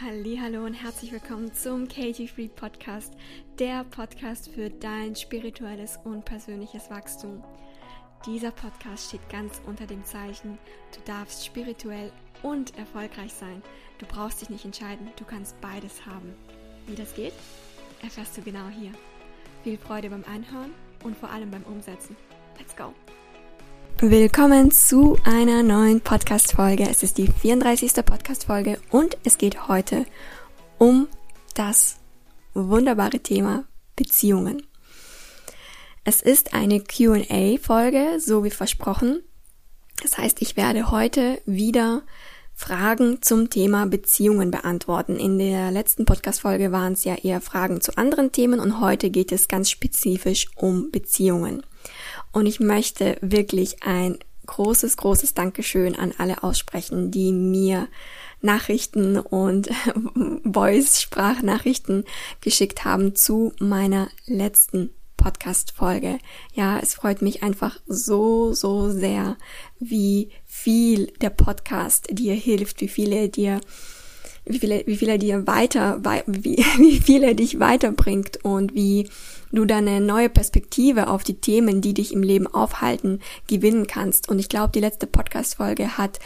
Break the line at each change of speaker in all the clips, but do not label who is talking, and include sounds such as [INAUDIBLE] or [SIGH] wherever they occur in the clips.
Hallo und herzlich willkommen zum KT Free Podcast, der Podcast für dein spirituelles und persönliches Wachstum. Dieser Podcast steht ganz unter dem Zeichen, du darfst spirituell und erfolgreich sein. Du brauchst dich nicht entscheiden, du kannst beides haben. Wie das geht, erfährst du genau hier. Viel Freude beim Einhören und vor allem beim Umsetzen. Let's go! Willkommen zu einer neuen Podcast-Folge. Es ist die 34. Podcast-Folge und es geht heute um das wunderbare Thema Beziehungen. Es ist eine Q&A-Folge, so wie versprochen. Das heißt, ich werde heute wieder Fragen zum Thema Beziehungen beantworten. In der letzten Podcast-Folge waren es ja eher Fragen zu anderen Themen und heute geht es ganz spezifisch um Beziehungen. Und ich möchte wirklich ein großes, großes Dankeschön an alle aussprechen, die mir Nachrichten und [LAUGHS] Voice-Sprachnachrichten geschickt haben zu meiner letzten Podcast-Folge. Ja, es freut mich einfach so, so sehr, wie viel der Podcast dir hilft, wie viel er dir wie viel, er, wie viel er dir weiter, wie, [LAUGHS] wie viel er dich weiterbringt und wie du dann eine neue Perspektive auf die Themen, die dich im Leben aufhalten, gewinnen kannst. Und ich glaube, die letzte Podcast-Folge hat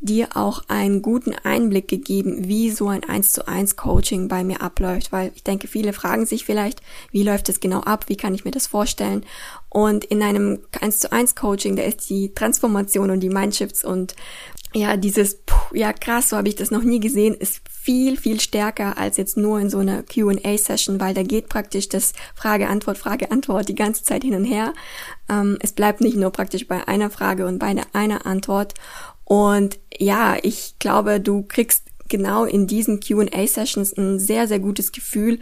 dir auch einen guten Einblick gegeben, wie so ein 1 zu 1 Coaching bei mir abläuft, weil ich denke, viele fragen sich vielleicht, wie läuft es genau ab, wie kann ich mir das vorstellen? Und in einem 1 zu 1 Coaching, da ist die Transformation und die Mindshifts und ja, dieses, puh, ja krass, so habe ich das noch nie gesehen, ist viel, viel stärker als jetzt nur in so einer QA-Session, weil da geht praktisch das Frage-Antwort, Frage-Antwort die ganze Zeit hin und her. Ähm, es bleibt nicht nur praktisch bei einer Frage und bei einer Antwort. Und ja, ich glaube, du kriegst genau in diesen QA-Sessions ein sehr, sehr gutes Gefühl,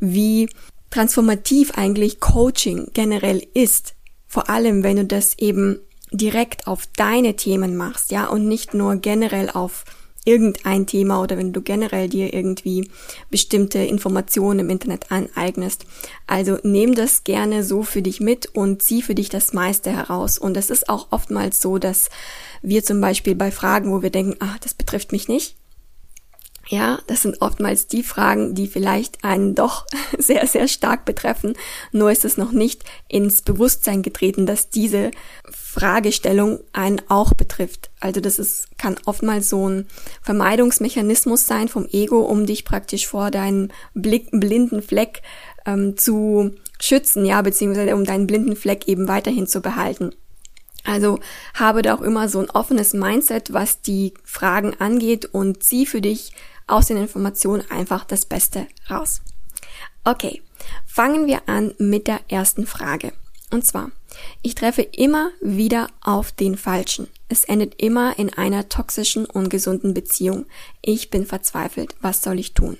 wie transformativ eigentlich Coaching generell ist. Vor allem, wenn du das eben direkt auf deine Themen machst, ja, und nicht nur generell auf irgendein Thema oder wenn du generell dir irgendwie bestimmte Informationen im Internet aneignest. Also nimm das gerne so für dich mit und zieh für dich das meiste heraus. Und es ist auch oftmals so, dass wir zum Beispiel bei Fragen, wo wir denken, ach, das betrifft mich nicht, ja, das sind oftmals die Fragen, die vielleicht einen doch [LAUGHS] sehr, sehr stark betreffen. Nur ist es noch nicht ins Bewusstsein getreten, dass diese Fragestellung einen auch betrifft. Also das ist, kann oftmals so ein Vermeidungsmechanismus sein vom Ego, um dich praktisch vor deinem Blick, blinden Fleck ähm, zu schützen, ja, beziehungsweise um deinen blinden Fleck eben weiterhin zu behalten. Also habe da auch immer so ein offenes Mindset, was die Fragen angeht und zieh für dich aus den Informationen einfach das Beste raus. Okay, fangen wir an mit der ersten Frage. Und zwar, ich treffe immer wieder auf den Falschen. Es endet immer in einer toxischen, ungesunden Beziehung. Ich bin verzweifelt. Was soll ich tun?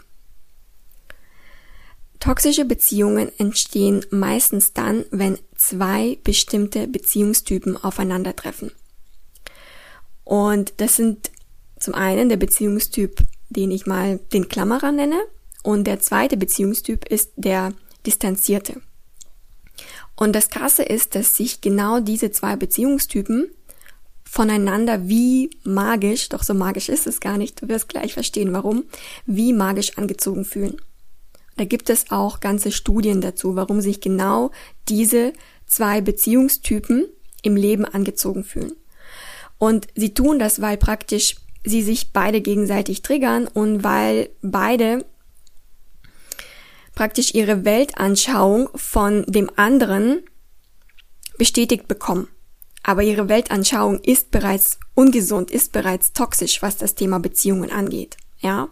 Toxische Beziehungen entstehen meistens dann, wenn zwei bestimmte Beziehungstypen aufeinandertreffen. Und das sind zum einen der Beziehungstyp den ich mal den Klammerer nenne. Und der zweite Beziehungstyp ist der distanzierte. Und das Krasse ist, dass sich genau diese zwei Beziehungstypen voneinander wie magisch, doch so magisch ist es gar nicht, du wirst gleich verstehen warum, wie magisch angezogen fühlen. Da gibt es auch ganze Studien dazu, warum sich genau diese zwei Beziehungstypen im Leben angezogen fühlen. Und sie tun das, weil praktisch sie sich beide gegenseitig triggern und weil beide praktisch ihre Weltanschauung von dem anderen bestätigt bekommen. Aber ihre Weltanschauung ist bereits ungesund, ist bereits toxisch, was das Thema Beziehungen angeht. Ja.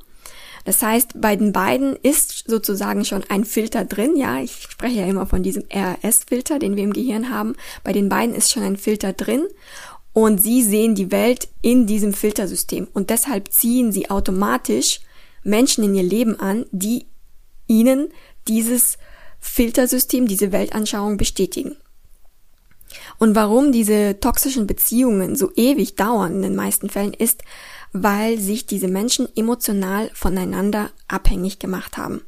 Das heißt, bei den beiden ist sozusagen schon ein Filter drin. Ja, ich spreche ja immer von diesem RS-Filter, den wir im Gehirn haben. Bei den beiden ist schon ein Filter drin und sie sehen die Welt in diesem Filtersystem und deshalb ziehen sie automatisch Menschen in ihr Leben an, die ihnen dieses Filtersystem, diese Weltanschauung bestätigen. Und warum diese toxischen Beziehungen so ewig dauern in den meisten Fällen ist, weil sich diese Menschen emotional voneinander abhängig gemacht haben.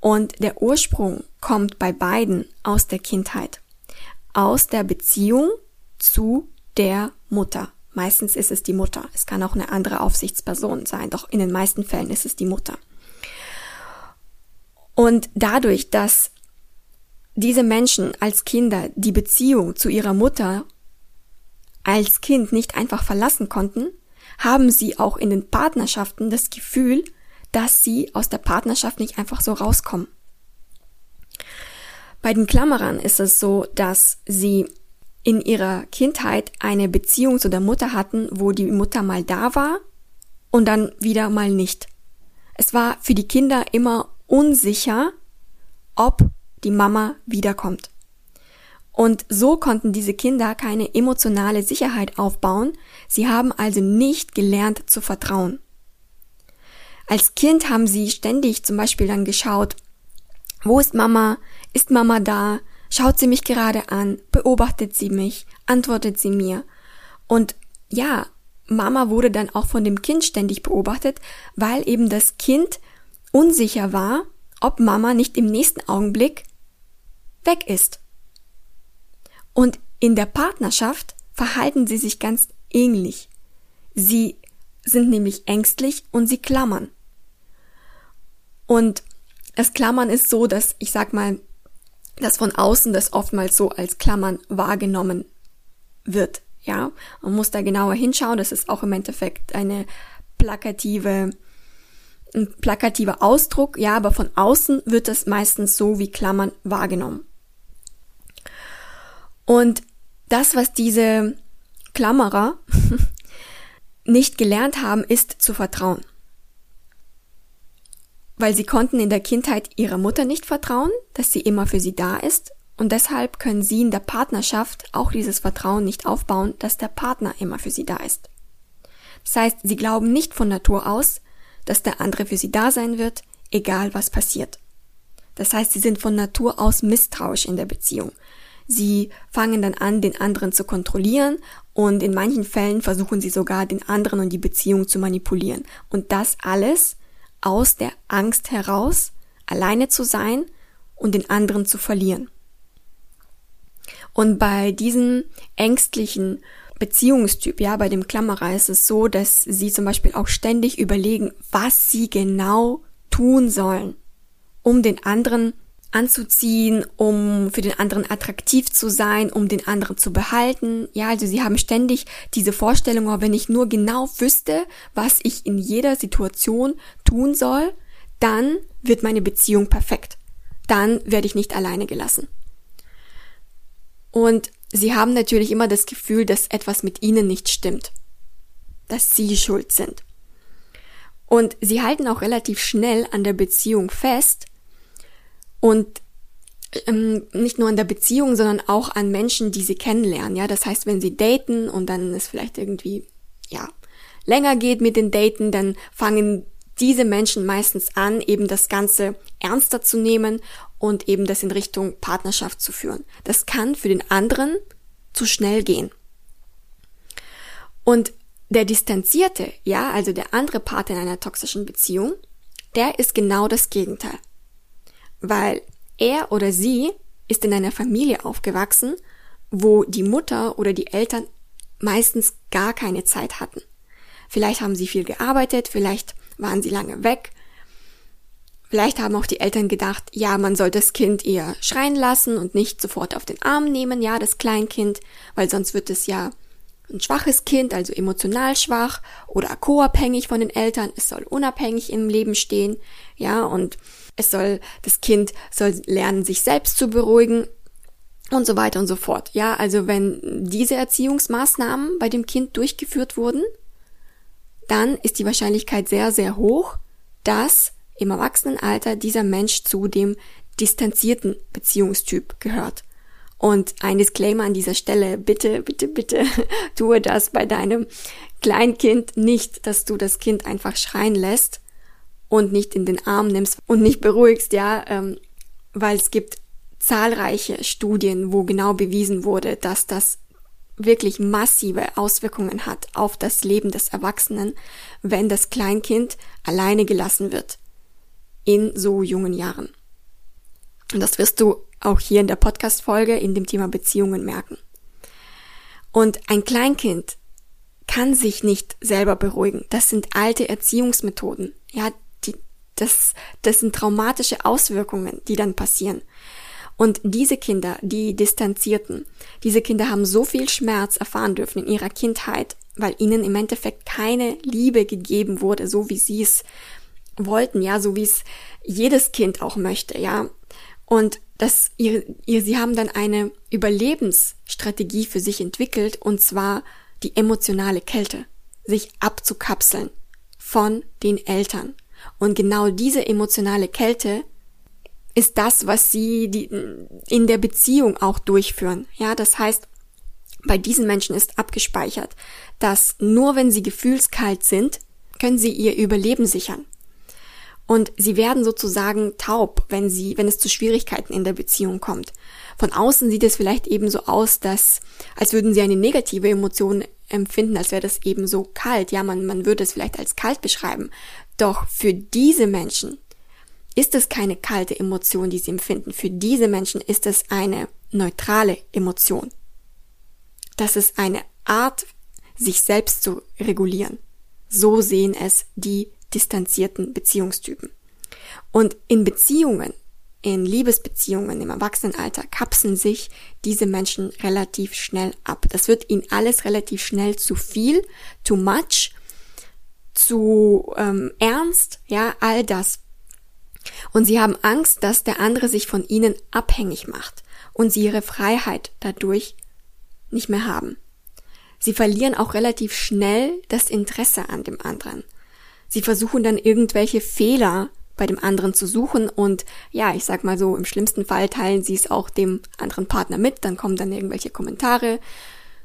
Und der Ursprung kommt bei beiden aus der Kindheit, aus der Beziehung zu der Mutter. Meistens ist es die Mutter. Es kann auch eine andere Aufsichtsperson sein, doch in den meisten Fällen ist es die Mutter. Und dadurch, dass diese Menschen als Kinder die Beziehung zu ihrer Mutter als Kind nicht einfach verlassen konnten, haben sie auch in den Partnerschaften das Gefühl, dass sie aus der Partnerschaft nicht einfach so rauskommen. Bei den Klammerern ist es so, dass sie in ihrer Kindheit eine Beziehung zu der Mutter hatten, wo die Mutter mal da war und dann wieder mal nicht. Es war für die Kinder immer unsicher, ob die Mama wiederkommt. Und so konnten diese Kinder keine emotionale Sicherheit aufbauen, sie haben also nicht gelernt zu vertrauen. Als Kind haben sie ständig zum Beispiel dann geschaut, wo ist Mama? Ist Mama da? Schaut sie mich gerade an? Beobachtet sie mich? Antwortet sie mir? Und ja, Mama wurde dann auch von dem Kind ständig beobachtet, weil eben das Kind unsicher war, ob Mama nicht im nächsten Augenblick weg ist. Und in der Partnerschaft verhalten sie sich ganz ähnlich. Sie sind nämlich ängstlich und sie klammern. Und das Klammern ist so, dass ich sag mal, dass von außen das oftmals so als Klammern wahrgenommen wird. Ja, man muss da genauer hinschauen. Das ist auch im Endeffekt eine plakative, ein plakativer Ausdruck. Ja, aber von außen wird das meistens so wie Klammern wahrgenommen. Und das, was diese Klammerer [LAUGHS] nicht gelernt haben, ist zu vertrauen weil sie konnten in der Kindheit ihrer Mutter nicht vertrauen, dass sie immer für sie da ist, und deshalb können sie in der Partnerschaft auch dieses Vertrauen nicht aufbauen, dass der Partner immer für sie da ist. Das heißt, sie glauben nicht von Natur aus, dass der andere für sie da sein wird, egal was passiert. Das heißt, sie sind von Natur aus misstrauisch in der Beziehung. Sie fangen dann an, den anderen zu kontrollieren und in manchen Fällen versuchen sie sogar, den anderen und die Beziehung zu manipulieren. Und das alles aus der Angst heraus, alleine zu sein und den anderen zu verlieren. Und bei diesem ängstlichen Beziehungstyp, ja, bei dem Klammerer ist es so, dass sie zum Beispiel auch ständig überlegen, was sie genau tun sollen, um den anderen anzuziehen, um für den anderen attraktiv zu sein, um den anderen zu behalten. Ja, also sie haben ständig diese Vorstellung, oh, wenn ich nur genau wüsste, was ich in jeder Situation tun soll, dann wird meine Beziehung perfekt. Dann werde ich nicht alleine gelassen. Und sie haben natürlich immer das Gefühl, dass etwas mit ihnen nicht stimmt. Dass sie schuld sind. Und sie halten auch relativ schnell an der Beziehung fest, und ähm, nicht nur an der Beziehung, sondern auch an Menschen, die sie kennenlernen. Ja, das heißt, wenn sie daten und dann es vielleicht irgendwie ja länger geht mit den Daten, dann fangen diese Menschen meistens an, eben das Ganze ernster zu nehmen und eben das in Richtung Partnerschaft zu führen. Das kann für den anderen zu schnell gehen. Und der Distanzierte, ja, also der andere Part in einer toxischen Beziehung, der ist genau das Gegenteil weil er oder sie ist in einer Familie aufgewachsen, wo die Mutter oder die Eltern meistens gar keine Zeit hatten. Vielleicht haben sie viel gearbeitet, vielleicht waren sie lange weg. Vielleicht haben auch die Eltern gedacht, ja, man soll das Kind eher schreien lassen und nicht sofort auf den Arm nehmen, ja, das Kleinkind, weil sonst wird es ja ein schwaches Kind, also emotional schwach oder co-abhängig von den Eltern. Es soll unabhängig im Leben stehen, ja, und es soll, das Kind soll lernen, sich selbst zu beruhigen und so weiter und so fort. Ja, also wenn diese Erziehungsmaßnahmen bei dem Kind durchgeführt wurden, dann ist die Wahrscheinlichkeit sehr, sehr hoch, dass im Erwachsenenalter dieser Mensch zu dem distanzierten Beziehungstyp gehört. Und ein Disclaimer an dieser Stelle, bitte, bitte, bitte [LAUGHS] tue das bei deinem Kleinkind nicht, dass du das Kind einfach schreien lässt, und nicht in den Arm nimmst und nicht beruhigst, ja, ähm, weil es gibt zahlreiche Studien, wo genau bewiesen wurde, dass das wirklich massive Auswirkungen hat auf das Leben des Erwachsenen, wenn das Kleinkind alleine gelassen wird in so jungen Jahren. Und das wirst du auch hier in der Podcast-Folge in dem Thema Beziehungen merken. Und ein Kleinkind kann sich nicht selber beruhigen. Das sind alte Erziehungsmethoden. Ja, die, das, das sind traumatische Auswirkungen, die dann passieren. Und diese Kinder, die Distanzierten, diese Kinder haben so viel Schmerz erfahren dürfen in ihrer Kindheit, weil ihnen im Endeffekt keine Liebe gegeben wurde, so wie sie es wollten, ja, so wie es jedes Kind auch möchte, ja. Und das, ihr, ihr, sie haben dann eine Überlebensstrategie für sich entwickelt, und zwar die emotionale Kälte, sich abzukapseln von den Eltern. Und genau diese emotionale Kälte ist das, was sie die, in der Beziehung auch durchführen. Ja, das heißt, bei diesen Menschen ist abgespeichert, dass nur wenn sie gefühlskalt sind, können sie ihr Überleben sichern. Und sie werden sozusagen taub, wenn sie, wenn es zu Schwierigkeiten in der Beziehung kommt. Von außen sieht es vielleicht eben so aus, dass, als würden sie eine negative Emotion empfinden, als wäre das eben so kalt. Ja, man, man würde es vielleicht als kalt beschreiben. Doch für diese Menschen ist es keine kalte Emotion, die sie empfinden. Für diese Menschen ist es eine neutrale Emotion. Das ist eine Art, sich selbst zu regulieren. So sehen es die distanzierten Beziehungstypen. Und in Beziehungen, in Liebesbeziehungen im Erwachsenenalter kapseln sich diese Menschen relativ schnell ab. Das wird ihnen alles relativ schnell zu viel, too much, zu ähm, ernst, ja, all das. Und sie haben Angst, dass der andere sich von ihnen abhängig macht und sie ihre Freiheit dadurch nicht mehr haben. Sie verlieren auch relativ schnell das Interesse an dem anderen. Sie versuchen dann irgendwelche Fehler bei dem anderen zu suchen und ja, ich sag mal so, im schlimmsten Fall teilen sie es auch dem anderen Partner mit, dann kommen dann irgendwelche Kommentare,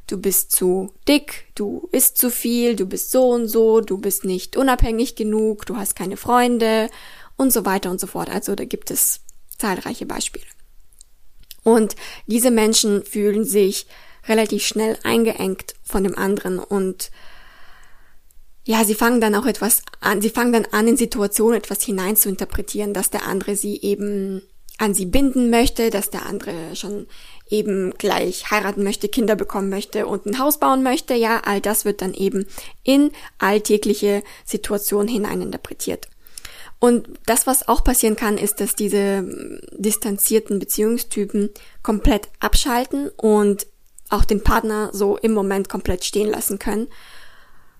du bist zu dick, du isst zu viel, du bist so und so, du bist nicht unabhängig genug, du hast keine Freunde und so weiter und so fort. Also da gibt es zahlreiche Beispiele. Und diese Menschen fühlen sich relativ schnell eingeengt von dem anderen und ja, sie fangen dann auch etwas an, sie fangen dann an, in Situationen etwas hinein zu interpretieren, dass der andere sie eben an sie binden möchte, dass der andere schon eben gleich heiraten möchte, Kinder bekommen möchte und ein Haus bauen möchte. Ja, all das wird dann eben in alltägliche Situationen hinein interpretiert. Und das, was auch passieren kann, ist, dass diese distanzierten Beziehungstypen komplett abschalten und auch den Partner so im Moment komplett stehen lassen können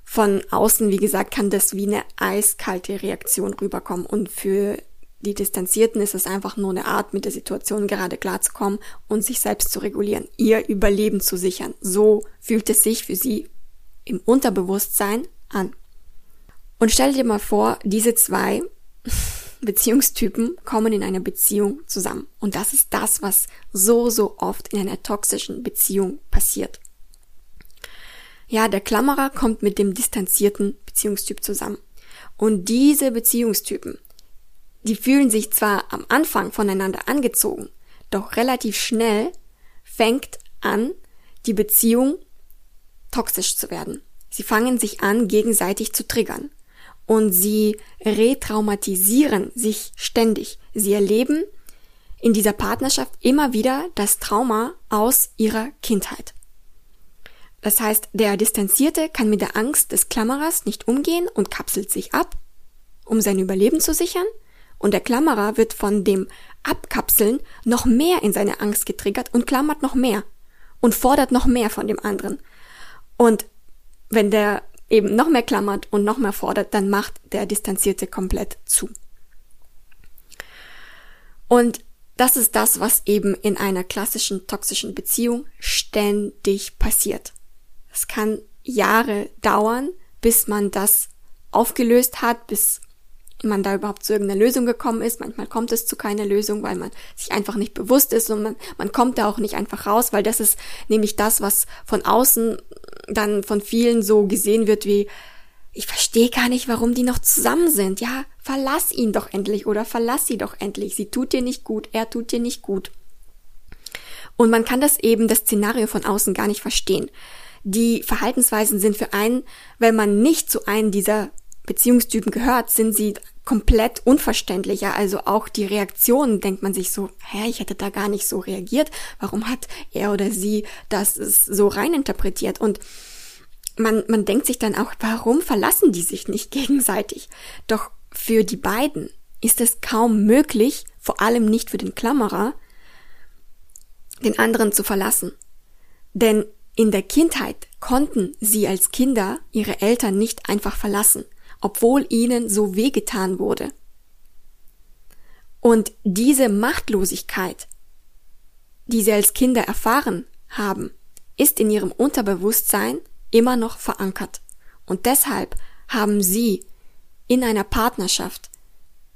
von außen, wie gesagt, kann das wie eine eiskalte Reaktion rüberkommen. Und für die Distanzierten ist es einfach nur eine Art, mit der Situation gerade klarzukommen und sich selbst zu regulieren, ihr Überleben zu sichern. So fühlt es sich für sie im Unterbewusstsein an. Und stell dir mal vor, diese zwei [LAUGHS] Beziehungstypen kommen in einer Beziehung zusammen. Und das ist das, was so, so oft in einer toxischen Beziehung passiert. Ja, der Klammerer kommt mit dem distanzierten Beziehungstyp zusammen. Und diese Beziehungstypen, die fühlen sich zwar am Anfang voneinander angezogen, doch relativ schnell fängt an, die Beziehung toxisch zu werden. Sie fangen sich an, gegenseitig zu triggern. Und sie retraumatisieren sich ständig. Sie erleben in dieser Partnerschaft immer wieder das Trauma aus ihrer Kindheit. Das heißt, der Distanzierte kann mit der Angst des Klammerers nicht umgehen und kapselt sich ab, um sein Überleben zu sichern, und der Klammerer wird von dem Abkapseln noch mehr in seine Angst getriggert und klammert noch mehr und fordert noch mehr von dem anderen. Und wenn der eben noch mehr klammert und noch mehr fordert, dann macht der Distanzierte komplett zu. Und das ist das, was eben in einer klassischen toxischen Beziehung ständig passiert. Es kann Jahre dauern, bis man das aufgelöst hat, bis man da überhaupt zu irgendeiner Lösung gekommen ist. Manchmal kommt es zu keiner Lösung, weil man sich einfach nicht bewusst ist und man, man kommt da auch nicht einfach raus, weil das ist nämlich das, was von außen dann von vielen so gesehen wird wie, ich verstehe gar nicht, warum die noch zusammen sind. Ja, verlass ihn doch endlich oder verlass sie doch endlich. Sie tut dir nicht gut, er tut dir nicht gut. Und man kann das eben, das Szenario von außen gar nicht verstehen. Die Verhaltensweisen sind für einen, wenn man nicht zu einem dieser Beziehungstypen gehört, sind sie komplett unverständlicher. Also auch die Reaktionen denkt man sich so, hä, ich hätte da gar nicht so reagiert. Warum hat er oder sie das so reininterpretiert? Und man, man denkt sich dann auch, warum verlassen die sich nicht [LAUGHS] gegenseitig? Doch für die beiden ist es kaum möglich, vor allem nicht für den Klammerer, den anderen zu verlassen. Denn in der Kindheit konnten sie als Kinder ihre Eltern nicht einfach verlassen, obwohl ihnen so wehgetan wurde. Und diese Machtlosigkeit, die sie als Kinder erfahren haben, ist in ihrem Unterbewusstsein immer noch verankert. Und deshalb haben sie in einer Partnerschaft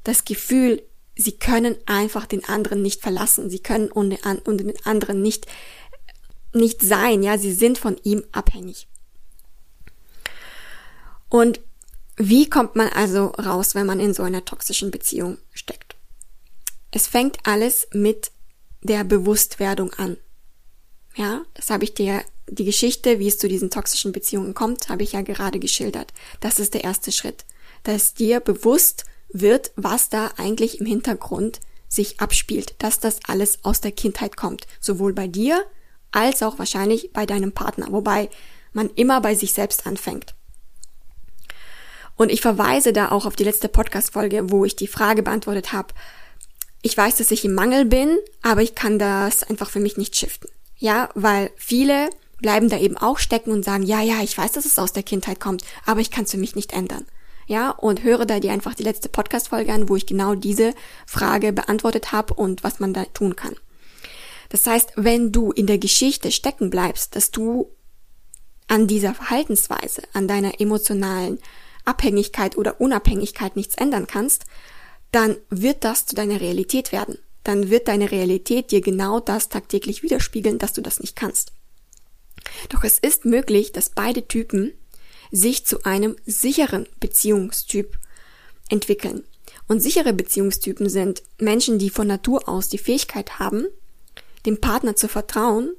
das Gefühl, sie können einfach den anderen nicht verlassen, sie können ohne, ohne den anderen nicht, nicht sein, ja, sie sind von ihm abhängig. Und wie kommt man also raus, wenn man in so einer toxischen Beziehung steckt? Es fängt alles mit der Bewusstwerdung an. Ja, das habe ich dir, die Geschichte, wie es zu diesen toxischen Beziehungen kommt, habe ich ja gerade geschildert. Das ist der erste Schritt. Dass dir bewusst wird, was da eigentlich im Hintergrund sich abspielt, dass das alles aus der Kindheit kommt. Sowohl bei dir als auch wahrscheinlich bei deinem Partner, wobei man immer bei sich selbst anfängt. Und ich verweise da auch auf die letzte Podcast-Folge, wo ich die Frage beantwortet habe, ich weiß, dass ich im Mangel bin, aber ich kann das einfach für mich nicht shiften. Ja, weil viele bleiben da eben auch stecken und sagen, ja, ja, ich weiß, dass es aus der Kindheit kommt, aber ich kann es für mich nicht ändern. Ja, und höre da dir einfach die letzte Podcast-Folge an, wo ich genau diese Frage beantwortet habe und was man da tun kann. Das heißt, wenn du in der Geschichte stecken bleibst, dass du an dieser Verhaltensweise, an deiner emotionalen Abhängigkeit oder Unabhängigkeit nichts ändern kannst, dann wird das zu deiner Realität werden dann wird deine Realität dir genau das tagtäglich widerspiegeln, dass du das nicht kannst. Doch es ist möglich, dass beide Typen sich zu einem sicheren Beziehungstyp entwickeln. Und sichere Beziehungstypen sind Menschen, die von Natur aus die Fähigkeit haben, dem Partner zu vertrauen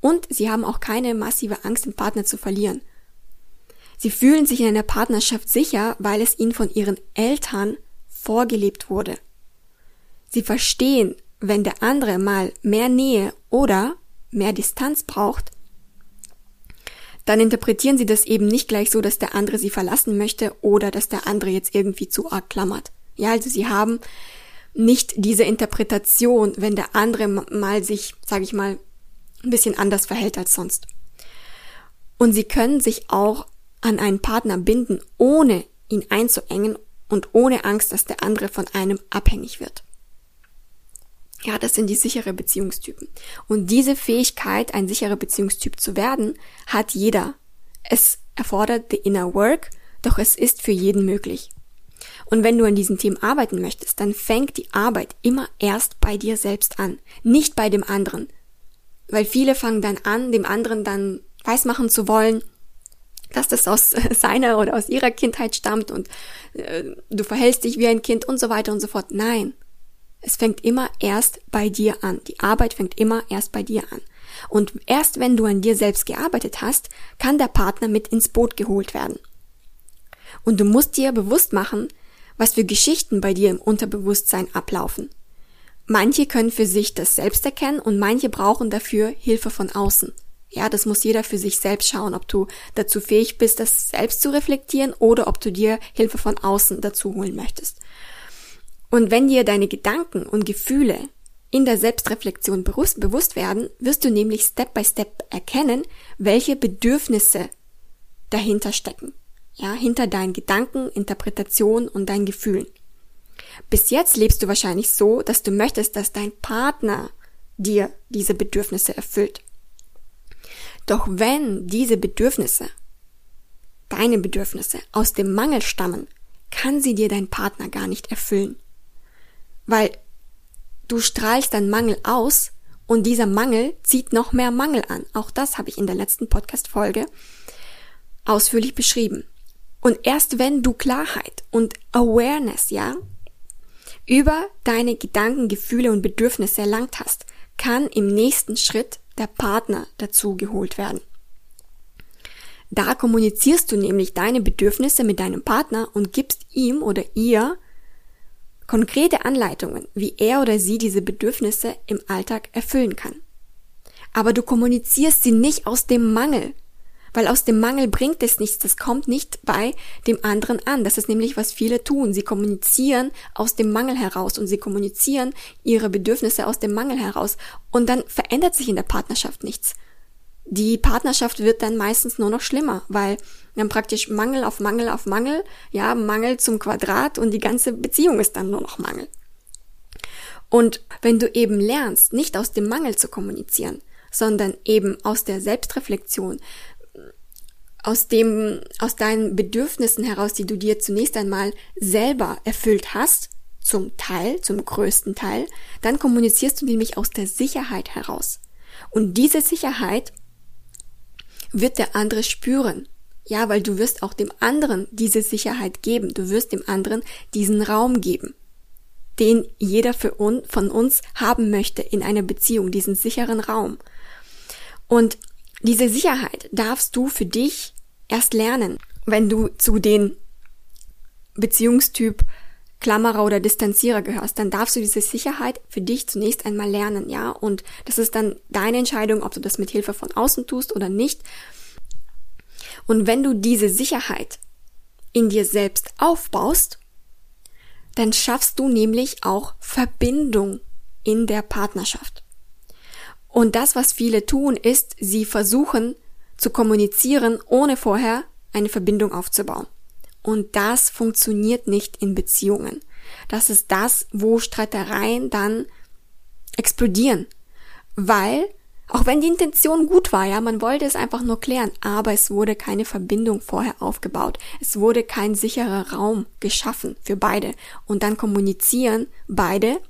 und sie haben auch keine massive Angst, den Partner zu verlieren. Sie fühlen sich in einer Partnerschaft sicher, weil es ihnen von ihren Eltern vorgelebt wurde. Sie verstehen, wenn der andere mal mehr Nähe oder mehr Distanz braucht, dann interpretieren sie das eben nicht gleich so, dass der andere sie verlassen möchte oder dass der andere jetzt irgendwie zu arg klammert. Ja, also sie haben nicht diese Interpretation, wenn der andere mal sich, sage ich mal, ein bisschen anders verhält als sonst. Und sie können sich auch an einen Partner binden, ohne ihn einzuengen und ohne Angst, dass der andere von einem abhängig wird. Ja, das sind die sichere Beziehungstypen. Und diese Fähigkeit, ein sicherer Beziehungstyp zu werden, hat jeder. Es erfordert the inner work, doch es ist für jeden möglich. Und wenn du an diesen Themen arbeiten möchtest, dann fängt die Arbeit immer erst bei dir selbst an, nicht bei dem anderen. Weil viele fangen dann an, dem anderen dann weismachen zu wollen, dass das aus [LAUGHS] seiner oder aus ihrer Kindheit stammt und äh, du verhältst dich wie ein Kind und so weiter und so fort. Nein, es fängt immer erst bei dir an. Die Arbeit fängt immer erst bei dir an. Und erst wenn du an dir selbst gearbeitet hast, kann der Partner mit ins Boot geholt werden. Und du musst dir bewusst machen, was für Geschichten bei dir im Unterbewusstsein ablaufen. Manche können für sich das selbst erkennen und manche brauchen dafür Hilfe von außen. Ja, das muss jeder für sich selbst schauen, ob du dazu fähig bist, das selbst zu reflektieren oder ob du dir Hilfe von außen dazu holen möchtest. Und wenn dir deine Gedanken und Gefühle in der Selbstreflexion bewusst, werden, wirst du nämlich Step by Step erkennen, welche Bedürfnisse dahinter stecken. Ja, hinter deinen Gedanken, Interpretation und deinen Gefühlen. Bis jetzt lebst du wahrscheinlich so, dass du möchtest, dass dein Partner dir diese Bedürfnisse erfüllt. Doch wenn diese Bedürfnisse, deine Bedürfnisse aus dem Mangel stammen, kann sie dir dein Partner gar nicht erfüllen weil du strahlst dann Mangel aus und dieser Mangel zieht noch mehr Mangel an. Auch das habe ich in der letzten Podcast-Folge ausführlich beschrieben. Und erst wenn du Klarheit und Awareness, ja, über deine Gedanken, Gefühle und Bedürfnisse erlangt hast, kann im nächsten Schritt der Partner dazu geholt werden. Da kommunizierst du nämlich deine Bedürfnisse mit deinem Partner und gibst ihm oder ihr konkrete Anleitungen, wie er oder sie diese Bedürfnisse im Alltag erfüllen kann. Aber du kommunizierst sie nicht aus dem Mangel, Weil aus dem Mangel bringt es nichts, das kommt nicht bei dem anderen an. Das ist nämlich, was viele tun. Sie kommunizieren aus dem Mangel heraus und sie kommunizieren ihre Bedürfnisse aus dem Mangel heraus. Und dann verändert sich in der Partnerschaft nichts. Die Partnerschaft wird dann meistens nur noch schlimmer, weil haben praktisch Mangel auf Mangel auf Mangel, ja, Mangel zum Quadrat und die ganze Beziehung ist dann nur noch Mangel. Und wenn du eben lernst, nicht aus dem Mangel zu kommunizieren, sondern eben aus der Selbstreflexion, aus dem, aus deinen Bedürfnissen heraus, die du dir zunächst einmal selber erfüllt hast, zum Teil, zum größten Teil, dann kommunizierst du nämlich aus der Sicherheit heraus. Und diese Sicherheit wird der andere spüren. Ja, weil du wirst auch dem anderen diese Sicherheit geben. Du wirst dem anderen diesen Raum geben, den jeder un von uns haben möchte in einer Beziehung, diesen sicheren Raum. Und diese Sicherheit darfst du für dich erst lernen, wenn du zu den Beziehungstyp Klammerer oder Distanzierer gehörst, dann darfst du diese Sicherheit für dich zunächst einmal lernen, ja? Und das ist dann deine Entscheidung, ob du das mit Hilfe von außen tust oder nicht. Und wenn du diese Sicherheit in dir selbst aufbaust, dann schaffst du nämlich auch Verbindung in der Partnerschaft. Und das, was viele tun, ist, sie versuchen zu kommunizieren, ohne vorher eine Verbindung aufzubauen. Und das funktioniert nicht in Beziehungen. Das ist das, wo Streitereien dann explodieren. Weil, auch wenn die Intention gut war, ja, man wollte es einfach nur klären, aber es wurde keine Verbindung vorher aufgebaut. Es wurde kein sicherer Raum geschaffen für beide. Und dann kommunizieren beide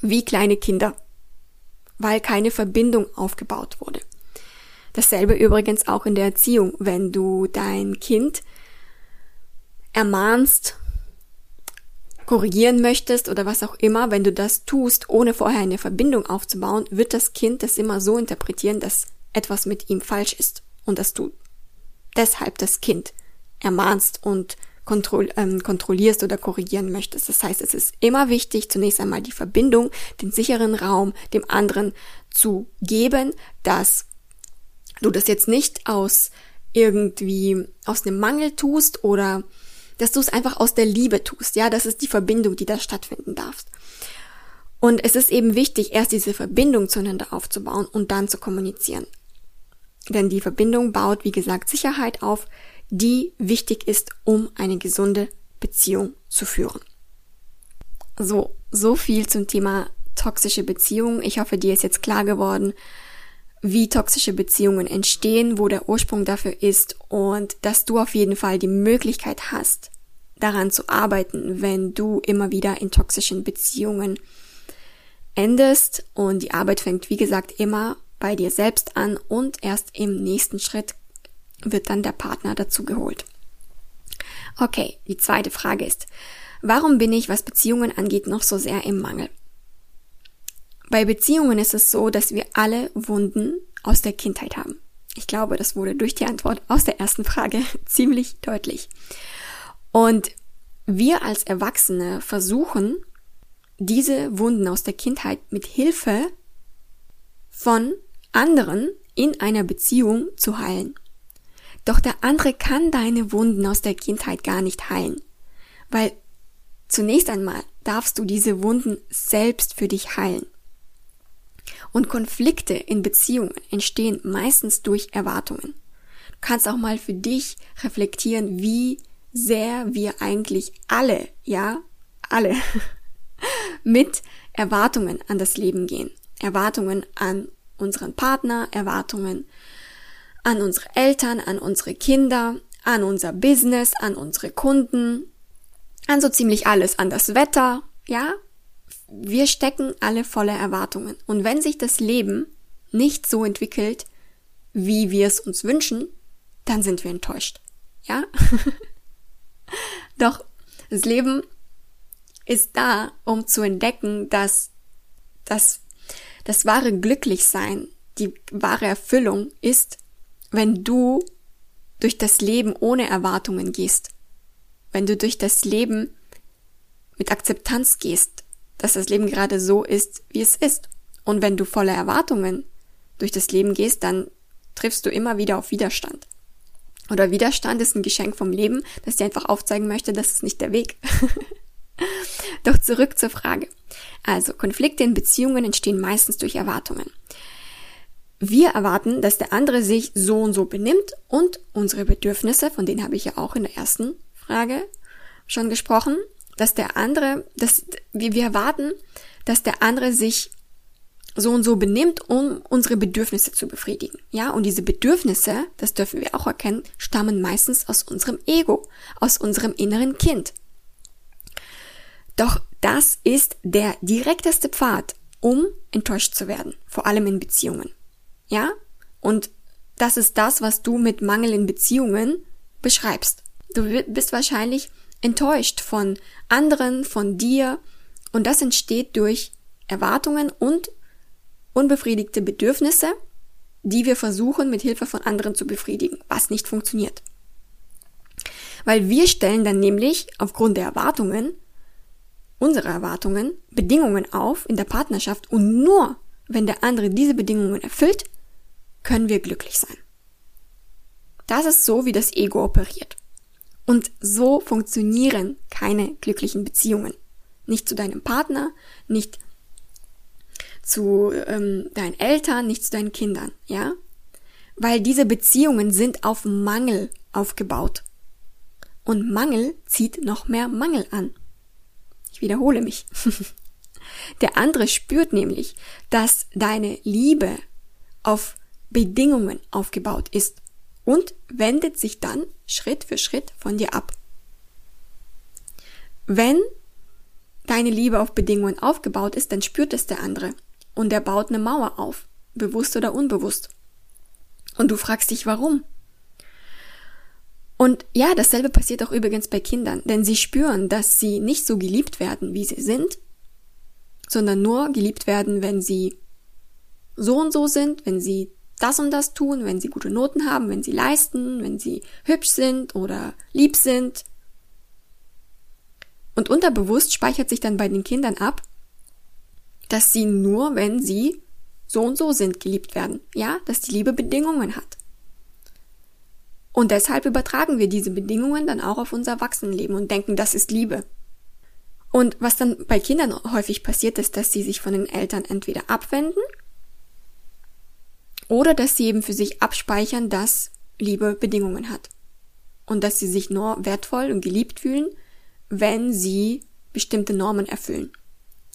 wie kleine Kinder weil keine Verbindung aufgebaut wurde. Dasselbe übrigens auch in der Erziehung, wenn du dein Kind ermahnst, korrigieren möchtest oder was auch immer, wenn du das tust, ohne vorher eine Verbindung aufzubauen, wird das Kind das immer so interpretieren, dass etwas mit ihm falsch ist und dass du deshalb das Kind ermahnst und kontroll ähm, kontrollierst oder korrigieren möchtest. Das heißt, es ist immer wichtig, zunächst einmal die Verbindung, den sicheren Raum dem anderen zu geben, dass du das jetzt nicht aus irgendwie aus einem Mangel tust oder dass du es einfach aus der Liebe tust. Ja, das ist die Verbindung, die da stattfinden darf. Und es ist eben wichtig, erst diese Verbindung zueinander aufzubauen und dann zu kommunizieren. Denn die Verbindung baut, wie gesagt, Sicherheit auf, die wichtig ist, um eine gesunde Beziehung zu führen. So, so viel zum Thema toxische Beziehungen. Ich hoffe, dir ist jetzt klar geworden, wie toxische Beziehungen entstehen, wo der Ursprung dafür ist und dass du auf jeden Fall die Möglichkeit hast, daran zu arbeiten, wenn du immer wieder in toxischen Beziehungen endest. Und die Arbeit fängt, wie gesagt, immer bei dir selbst an und erst im nächsten Schritt wird dann der Partner dazu geholt. Okay, die zweite Frage ist, warum bin ich, was Beziehungen angeht, noch so sehr im Mangel? Bei Beziehungen ist es so, dass wir alle Wunden aus der Kindheit haben. Ich glaube, das wurde durch die Antwort aus der ersten Frage [LAUGHS] ziemlich deutlich. Und wir als Erwachsene versuchen, diese Wunden aus der Kindheit mit Hilfe von anderen in einer Beziehung zu heilen. Doch der andere kann deine Wunden aus der Kindheit gar nicht heilen. Weil zunächst einmal darfst du diese Wunden selbst für dich heilen. Und Konflikte in Beziehungen entstehen meistens durch Erwartungen. Du kannst auch mal für dich reflektieren, wie sehr wir eigentlich alle, ja, alle, [LAUGHS] mit Erwartungen an das Leben gehen. Erwartungen an unseren Partner, Erwartungen an unsere Eltern, an unsere Kinder, an unser Business, an unsere Kunden, an so ziemlich alles, an das Wetter, ja? Wir stecken alle voller Erwartungen. Und wenn sich das Leben nicht so entwickelt, wie wir es uns wünschen, dann sind wir enttäuscht. Ja? [LAUGHS] Doch das Leben ist da, um zu entdecken, dass das, das wahre Glücklichsein, die wahre Erfüllung ist, wenn du durch das Leben ohne Erwartungen gehst, wenn du durch das Leben mit Akzeptanz gehst, dass das Leben gerade so ist, wie es ist. Und wenn du voller Erwartungen durch das Leben gehst, dann triffst du immer wieder auf Widerstand. Oder Widerstand ist ein Geschenk vom Leben, das dir einfach aufzeigen möchte, das ist nicht der Weg. [LAUGHS] Doch zurück zur Frage. Also, Konflikte in Beziehungen entstehen meistens durch Erwartungen. Wir erwarten, dass der andere sich so und so benimmt und unsere Bedürfnisse, von denen habe ich ja auch in der ersten Frage schon gesprochen, dass der andere, dass wir, wir erwarten, dass der andere sich so und so benimmt, um unsere Bedürfnisse zu befriedigen. Ja, und diese Bedürfnisse, das dürfen wir auch erkennen, stammen meistens aus unserem Ego, aus unserem inneren Kind. Doch das ist der direkteste Pfad, um enttäuscht zu werden, vor allem in Beziehungen. Ja? Und das ist das, was du mit Mangel in Beziehungen beschreibst. Du bist wahrscheinlich enttäuscht von anderen, von dir, und das entsteht durch Erwartungen und unbefriedigte Bedürfnisse, die wir versuchen mit Hilfe von anderen zu befriedigen, was nicht funktioniert. Weil wir stellen dann nämlich aufgrund der Erwartungen, unserer Erwartungen, Bedingungen auf in der Partnerschaft und nur wenn der andere diese Bedingungen erfüllt, können wir glücklich sein. Das ist so, wie das Ego operiert. Und so funktionieren keine glücklichen Beziehungen. Nicht zu deinem Partner, nicht zu ähm, deinen Eltern, nicht zu deinen Kindern, ja? Weil diese Beziehungen sind auf Mangel aufgebaut. Und Mangel zieht noch mehr Mangel an. Ich wiederhole mich. [LAUGHS] Der andere spürt nämlich, dass deine Liebe auf Bedingungen aufgebaut ist und wendet sich dann Schritt für Schritt von dir ab. Wenn deine Liebe auf Bedingungen aufgebaut ist, dann spürt es der andere und er baut eine Mauer auf, bewusst oder unbewusst. Und du fragst dich, warum? Und ja, dasselbe passiert auch übrigens bei Kindern, denn sie spüren, dass sie nicht so geliebt werden, wie sie sind, sondern nur geliebt werden, wenn sie so und so sind, wenn sie das und das tun, wenn sie gute Noten haben, wenn sie leisten, wenn sie hübsch sind oder lieb sind. Und unterbewusst speichert sich dann bei den Kindern ab, dass sie nur, wenn sie so und so sind, geliebt werden. Ja, dass die Liebe Bedingungen hat. Und deshalb übertragen wir diese Bedingungen dann auch auf unser Erwachsenenleben und denken, das ist Liebe. Und was dann bei Kindern häufig passiert, ist, dass sie sich von den Eltern entweder abwenden oder dass sie eben für sich abspeichern, dass Liebe Bedingungen hat. Und dass sie sich nur wertvoll und geliebt fühlen, wenn sie bestimmte Normen erfüllen.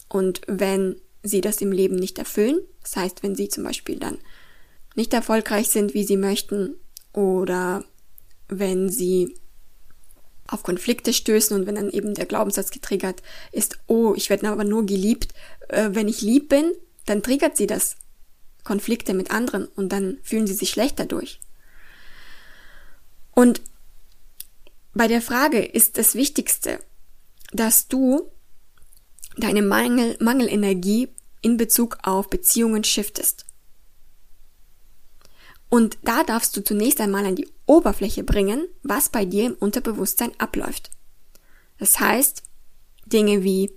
Und wenn sie das im Leben nicht erfüllen, das heißt, wenn sie zum Beispiel dann nicht erfolgreich sind, wie sie möchten, oder wenn sie auf Konflikte stößen und wenn dann eben der Glaubenssatz getriggert ist, oh, ich werde aber nur geliebt, äh, wenn ich lieb bin, dann triggert sie das Konflikte mit anderen und dann fühlen sie sich schlecht dadurch. Und bei der Frage ist das Wichtigste, dass du deine Mangel, Mangelenergie in Bezug auf Beziehungen shiftest. Und da darfst du zunächst einmal an die Oberfläche bringen, was bei dir im Unterbewusstsein abläuft. Das heißt, Dinge wie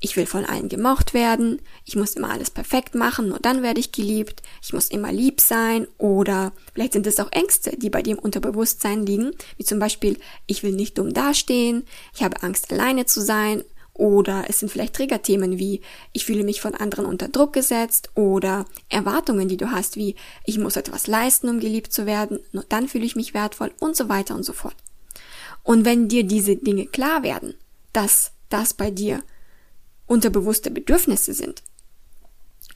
ich will von allen gemocht werden, ich muss immer alles perfekt machen, nur dann werde ich geliebt, ich muss immer lieb sein oder vielleicht sind es auch Ängste, die bei dir im Unterbewusstsein liegen, wie zum Beispiel ich will nicht dumm dastehen, ich habe Angst alleine zu sein oder es sind vielleicht Triggerthemen wie ich fühle mich von anderen unter Druck gesetzt oder Erwartungen, die du hast wie ich muss etwas leisten, um geliebt zu werden, nur dann fühle ich mich wertvoll und so weiter und so fort. Und wenn dir diese Dinge klar werden, dass das bei dir unterbewusste Bedürfnisse sind,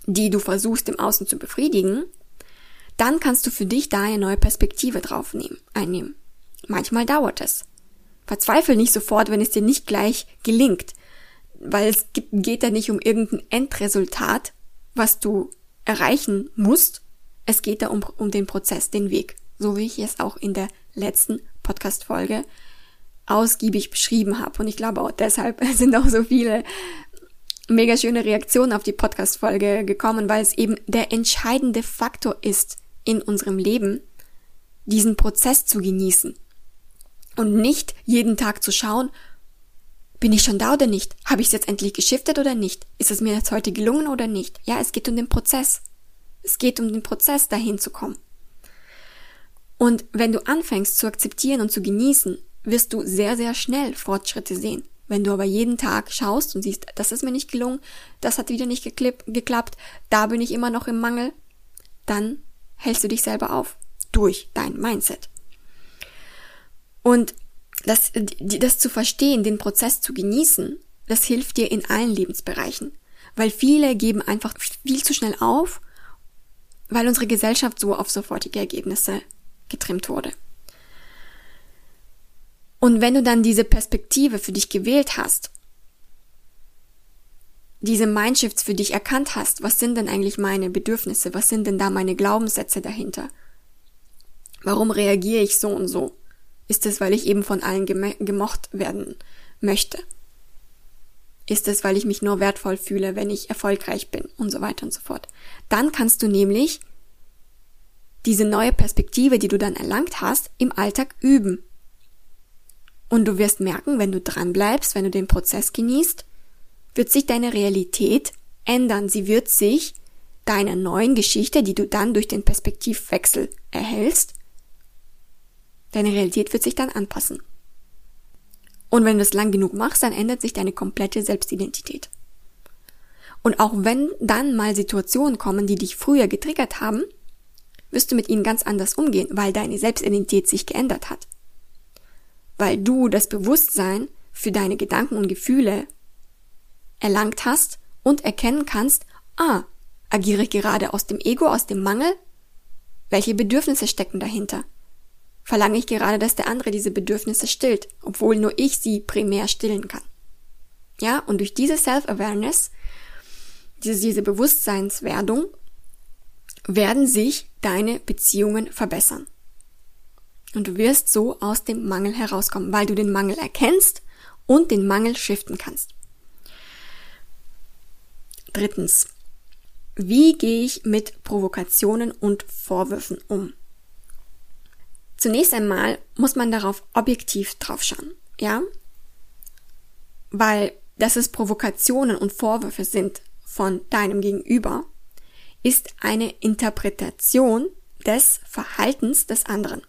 die du versuchst im Außen zu befriedigen, dann kannst du für dich da eine neue Perspektive drauf nehmen, einnehmen. Manchmal dauert es. Verzweifel nicht sofort, wenn es dir nicht gleich gelingt, weil es geht da nicht um irgendein Endresultat, was du erreichen musst. Es geht da um, um den Prozess, den Weg, so wie ich es auch in der letzten Podcast-Folge ausgiebig beschrieben habe. Und ich glaube auch deshalb [LAUGHS] sind auch so viele mega schöne Reaktion auf die Podcast-Folge gekommen, weil es eben der entscheidende Faktor ist in unserem Leben, diesen Prozess zu genießen. Und nicht jeden Tag zu schauen, bin ich schon da oder nicht? Habe ich es jetzt endlich geschiftet oder nicht? Ist es mir jetzt heute gelungen oder nicht? Ja, es geht um den Prozess. Es geht um den Prozess, dahin zu kommen. Und wenn du anfängst zu akzeptieren und zu genießen, wirst du sehr, sehr schnell Fortschritte sehen. Wenn du aber jeden Tag schaust und siehst, das ist mir nicht gelungen, das hat wieder nicht geklappt, da bin ich immer noch im Mangel, dann hältst du dich selber auf durch dein Mindset. Und das, das zu verstehen, den Prozess zu genießen, das hilft dir in allen Lebensbereichen. Weil viele geben einfach viel zu schnell auf, weil unsere Gesellschaft so auf sofortige Ergebnisse getrimmt wurde. Und wenn du dann diese Perspektive für dich gewählt hast, diese Mindshifts für dich erkannt hast, was sind denn eigentlich meine Bedürfnisse, was sind denn da meine Glaubenssätze dahinter? Warum reagiere ich so und so? Ist es, weil ich eben von allen gemocht werden möchte? Ist es, weil ich mich nur wertvoll fühle, wenn ich erfolgreich bin und so weiter und so fort? Dann kannst du nämlich diese neue Perspektive, die du dann erlangt hast, im Alltag üben. Und du wirst merken, wenn du dran bleibst, wenn du den Prozess genießt, wird sich deine Realität ändern. Sie wird sich deiner neuen Geschichte, die du dann durch den Perspektivwechsel erhältst, Deine Realität wird sich dann anpassen. Und wenn du es lang genug machst, dann ändert sich deine komplette Selbstidentität. Und auch wenn dann mal Situationen kommen, die dich früher getriggert haben, wirst du mit ihnen ganz anders umgehen, weil deine Selbstidentität sich geändert hat. Weil du das Bewusstsein für deine Gedanken und Gefühle erlangt hast und erkennen kannst, ah, agiere ich gerade aus dem Ego, aus dem Mangel? Welche Bedürfnisse stecken dahinter? verlange ich gerade, dass der andere diese Bedürfnisse stillt, obwohl nur ich sie primär stillen kann. Ja, und durch diese Self-Awareness, diese, diese Bewusstseinswerdung, werden sich deine Beziehungen verbessern. Und du wirst so aus dem Mangel herauskommen, weil du den Mangel erkennst und den Mangel shiften kannst. Drittens. Wie gehe ich mit Provokationen und Vorwürfen um? Zunächst einmal muss man darauf objektiv draufschauen, ja? Weil, dass es Provokationen und Vorwürfe sind von deinem Gegenüber, ist eine Interpretation des Verhaltens des anderen.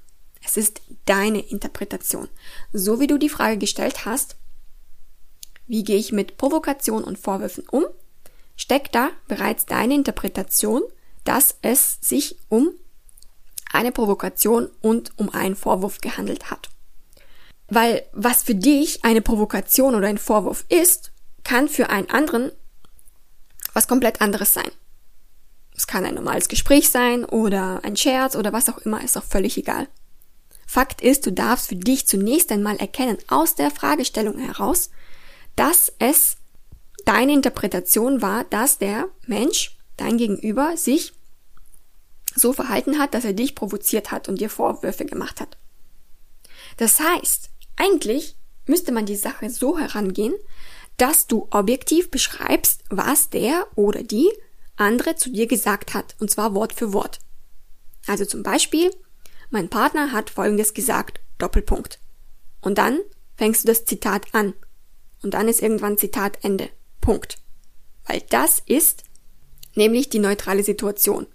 Es ist deine Interpretation. So wie du die Frage gestellt hast, wie gehe ich mit Provokation und Vorwürfen um, steckt da bereits deine Interpretation, dass es sich um eine Provokation und um einen Vorwurf gehandelt hat. Weil was für dich eine Provokation oder ein Vorwurf ist, kann für einen anderen was komplett anderes sein. Es kann ein normales Gespräch sein oder ein Scherz oder was auch immer, ist auch völlig egal. Fakt ist, du darfst für dich zunächst einmal erkennen, aus der Fragestellung heraus, dass es deine Interpretation war, dass der Mensch, dein Gegenüber, sich so verhalten hat, dass er dich provoziert hat und dir Vorwürfe gemacht hat. Das heißt, eigentlich müsste man die Sache so herangehen, dass du objektiv beschreibst, was der oder die andere zu dir gesagt hat, und zwar Wort für Wort. Also zum Beispiel, mein Partner hat Folgendes gesagt, Doppelpunkt. Und dann fängst du das Zitat an. Und dann ist irgendwann Zitat Ende. Punkt. Weil das ist nämlich die neutrale Situation.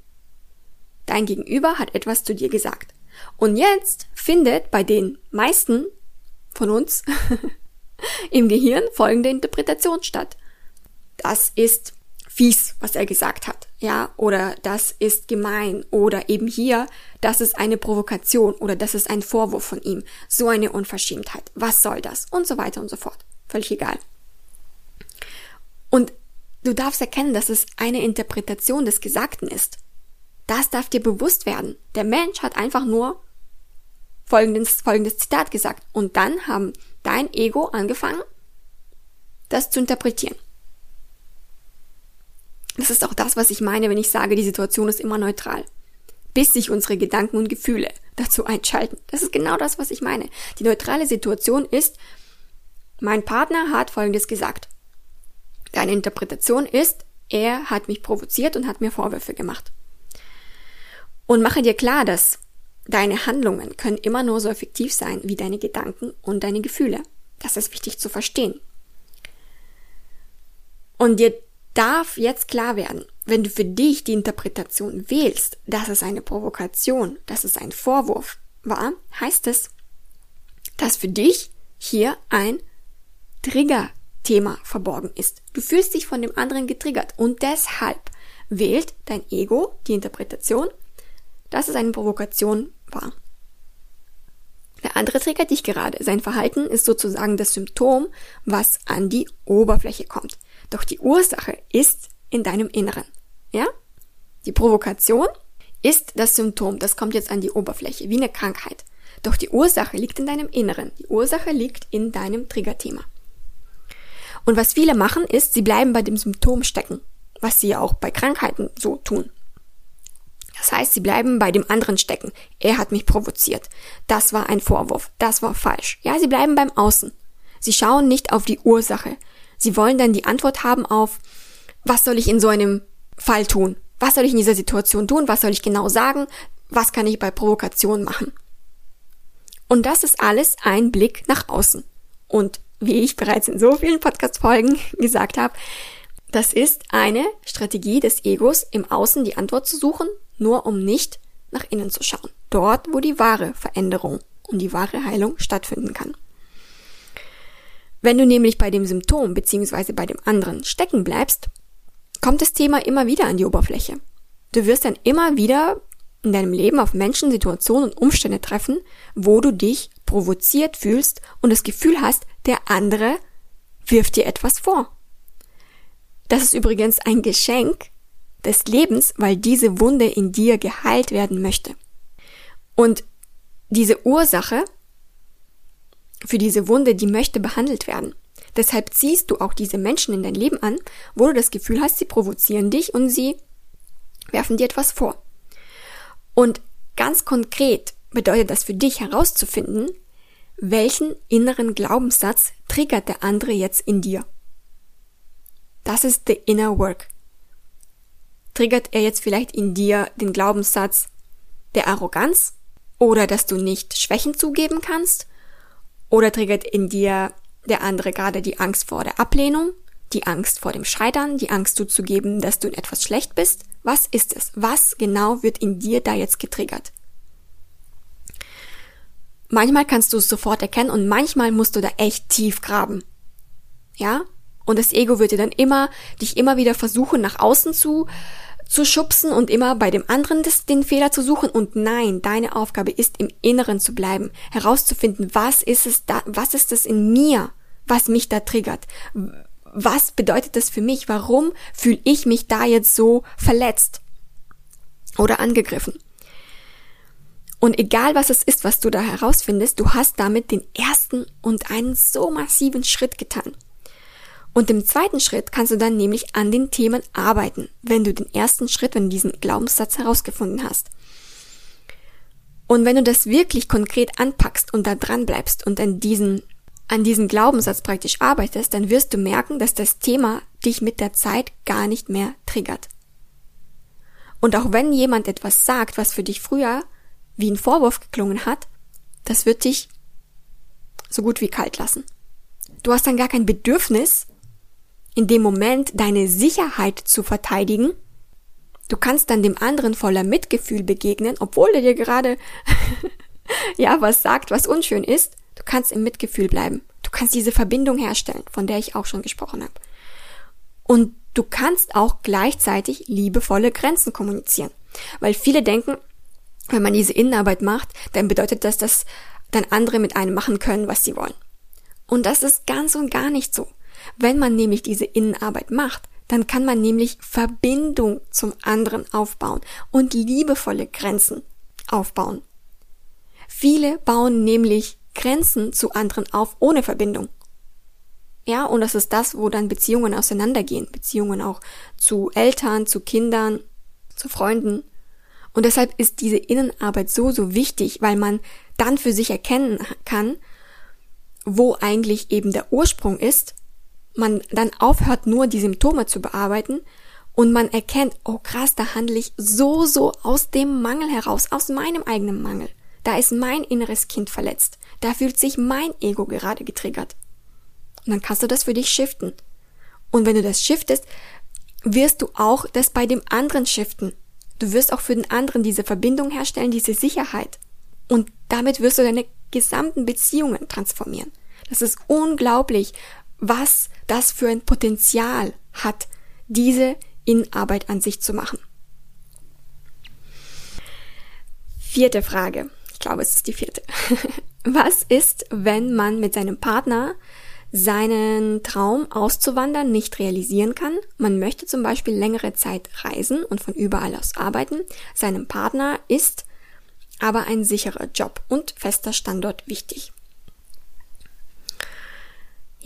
Dein Gegenüber hat etwas zu dir gesagt. Und jetzt findet bei den meisten von uns [LAUGHS] im Gehirn folgende Interpretation statt. Das ist fies, was er gesagt hat, ja, oder das ist gemein, oder eben hier, das ist eine Provokation, oder das ist ein Vorwurf von ihm, so eine Unverschämtheit, was soll das, und so weiter und so fort. Völlig egal. Und du darfst erkennen, dass es eine Interpretation des Gesagten ist. Das darf dir bewusst werden. Der Mensch hat einfach nur folgendes, folgendes Zitat gesagt. Und dann haben dein Ego angefangen, das zu interpretieren. Das ist auch das, was ich meine, wenn ich sage, die Situation ist immer neutral. Bis sich unsere Gedanken und Gefühle dazu einschalten. Das ist genau das, was ich meine. Die neutrale Situation ist, mein Partner hat Folgendes gesagt. Deine Interpretation ist, er hat mich provoziert und hat mir Vorwürfe gemacht. Und mache dir klar, dass deine Handlungen können immer nur so effektiv sein wie deine Gedanken und deine Gefühle. Das ist wichtig zu verstehen. Und dir darf jetzt klar werden, wenn du für dich die Interpretation wählst, das ist eine Provokation, das ist ein Vorwurf, war, heißt es, dass für dich hier ein Trigger-Thema verborgen ist. Du fühlst dich von dem anderen getriggert und deshalb wählt dein Ego die Interpretation, dass es eine Provokation war. Der andere triggert dich gerade. Sein Verhalten ist sozusagen das Symptom, was an die Oberfläche kommt. Doch die Ursache ist in deinem Inneren. Ja? Die Provokation ist das Symptom, das kommt jetzt an die Oberfläche, wie eine Krankheit. Doch die Ursache liegt in deinem Inneren. Die Ursache liegt in deinem Triggerthema. Und was viele machen, ist, sie bleiben bei dem Symptom stecken, was sie ja auch bei Krankheiten so tun. Das heißt, sie bleiben bei dem anderen stecken. Er hat mich provoziert. Das war ein Vorwurf. Das war falsch. Ja, sie bleiben beim Außen. Sie schauen nicht auf die Ursache. Sie wollen dann die Antwort haben auf, was soll ich in so einem Fall tun? Was soll ich in dieser Situation tun? Was soll ich genau sagen? Was kann ich bei Provokation machen? Und das ist alles ein Blick nach außen. Und wie ich bereits in so vielen Podcast-Folgen [LAUGHS] gesagt habe, das ist eine Strategie des Egos, im Außen die Antwort zu suchen, nur um nicht nach innen zu schauen. Dort, wo die wahre Veränderung und die wahre Heilung stattfinden kann. Wenn du nämlich bei dem Symptom bzw. bei dem anderen stecken bleibst, kommt das Thema immer wieder an die Oberfläche. Du wirst dann immer wieder in deinem Leben auf Menschen, Situationen und Umstände treffen, wo du dich provoziert fühlst und das Gefühl hast, der andere wirft dir etwas vor. Das ist übrigens ein Geschenk des Lebens, weil diese Wunde in dir geheilt werden möchte. Und diese Ursache für diese Wunde, die möchte behandelt werden. Deshalb ziehst du auch diese Menschen in dein Leben an, wo du das Gefühl hast, sie provozieren dich und sie werfen dir etwas vor. Und ganz konkret bedeutet das für dich herauszufinden, welchen inneren Glaubenssatz triggert der andere jetzt in dir. Das ist the inner work. Triggert er jetzt vielleicht in dir den Glaubenssatz der Arroganz oder dass du nicht Schwächen zugeben kannst? Oder triggert in dir der andere gerade die Angst vor der Ablehnung, die Angst vor dem Scheitern, die Angst zuzugeben, dass du in etwas schlecht bist? Was ist es? Was genau wird in dir da jetzt getriggert? Manchmal kannst du es sofort erkennen und manchmal musst du da echt tief graben. Ja? Und das Ego wird dir dann immer, dich immer wieder versuchen, nach außen zu, zu schubsen und immer bei dem anderen den Fehler zu suchen. Und nein, deine Aufgabe ist, im Inneren zu bleiben, herauszufinden, was ist es da, was ist es in mir, was mich da triggert? Was bedeutet das für mich? Warum fühle ich mich da jetzt so verletzt oder angegriffen? Und egal was es ist, was du da herausfindest, du hast damit den ersten und einen so massiven Schritt getan. Und im zweiten Schritt kannst du dann nämlich an den Themen arbeiten, wenn du den ersten Schritt, wenn du diesen Glaubenssatz herausgefunden hast. Und wenn du das wirklich konkret anpackst und da dran bleibst und an diesen, an diesen Glaubenssatz praktisch arbeitest, dann wirst du merken, dass das Thema dich mit der Zeit gar nicht mehr triggert. Und auch wenn jemand etwas sagt, was für dich früher wie ein Vorwurf geklungen hat, das wird dich so gut wie kalt lassen. Du hast dann gar kein Bedürfnis, in dem Moment deine Sicherheit zu verteidigen. Du kannst dann dem anderen voller Mitgefühl begegnen, obwohl er dir gerade [LAUGHS] ja was sagt, was unschön ist. Du kannst im Mitgefühl bleiben. Du kannst diese Verbindung herstellen, von der ich auch schon gesprochen habe. Und du kannst auch gleichzeitig liebevolle Grenzen kommunizieren. Weil viele denken, wenn man diese Innenarbeit macht, dann bedeutet das, dass dann andere mit einem machen können, was sie wollen. Und das ist ganz und gar nicht so. Wenn man nämlich diese Innenarbeit macht, dann kann man nämlich Verbindung zum anderen aufbauen und liebevolle Grenzen aufbauen. Viele bauen nämlich Grenzen zu anderen auf ohne Verbindung. Ja, und das ist das, wo dann Beziehungen auseinandergehen. Beziehungen auch zu Eltern, zu Kindern, zu Freunden. Und deshalb ist diese Innenarbeit so, so wichtig, weil man dann für sich erkennen kann, wo eigentlich eben der Ursprung ist, man dann aufhört, nur die Symptome zu bearbeiten und man erkennt, oh krass, da handle ich so, so aus dem Mangel heraus, aus meinem eigenen Mangel. Da ist mein inneres Kind verletzt. Da fühlt sich mein Ego gerade getriggert. Und dann kannst du das für dich shiften. Und wenn du das shiftest, wirst du auch das bei dem anderen shiften. Du wirst auch für den anderen diese Verbindung herstellen, diese Sicherheit. Und damit wirst du deine gesamten Beziehungen transformieren. Das ist unglaublich, was das für ein Potenzial hat, diese in Arbeit an sich zu machen. Vierte Frage. Ich glaube, es ist die vierte. [LAUGHS] Was ist, wenn man mit seinem Partner seinen Traum auszuwandern nicht realisieren kann? Man möchte zum Beispiel längere Zeit reisen und von überall aus arbeiten. Seinem Partner ist aber ein sicherer Job und fester Standort wichtig.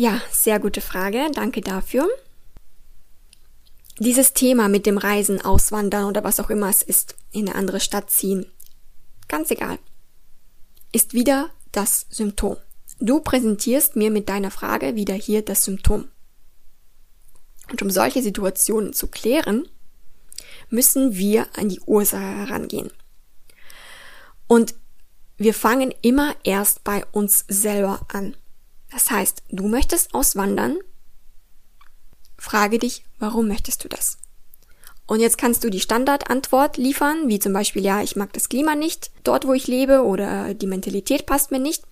Ja, sehr gute Frage. Danke dafür. Dieses Thema mit dem Reisen, Auswandern oder was auch immer es ist, in eine andere Stadt ziehen, ganz egal, ist wieder das Symptom. Du präsentierst mir mit deiner Frage wieder hier das Symptom. Und um solche Situationen zu klären, müssen wir an die Ursache herangehen. Und wir fangen immer erst bei uns selber an. Das heißt, du möchtest auswandern, frage dich, warum möchtest du das? Und jetzt kannst du die Standardantwort liefern, wie zum Beispiel, ja, ich mag das Klima nicht dort, wo ich lebe, oder die Mentalität passt mir nicht.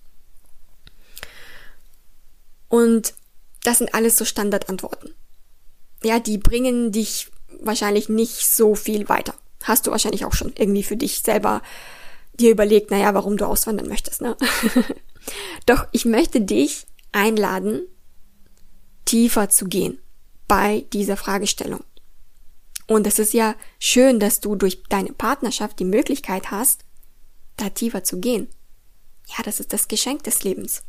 Und das sind alles so Standardantworten. Ja, die bringen dich wahrscheinlich nicht so viel weiter. Hast du wahrscheinlich auch schon irgendwie für dich selber dir überlegt, naja, warum du auswandern möchtest, ne? [LAUGHS] Doch ich möchte dich einladen, tiefer zu gehen bei dieser Fragestellung. Und es ist ja schön, dass du durch deine Partnerschaft die Möglichkeit hast, da tiefer zu gehen. Ja, das ist das Geschenk des Lebens.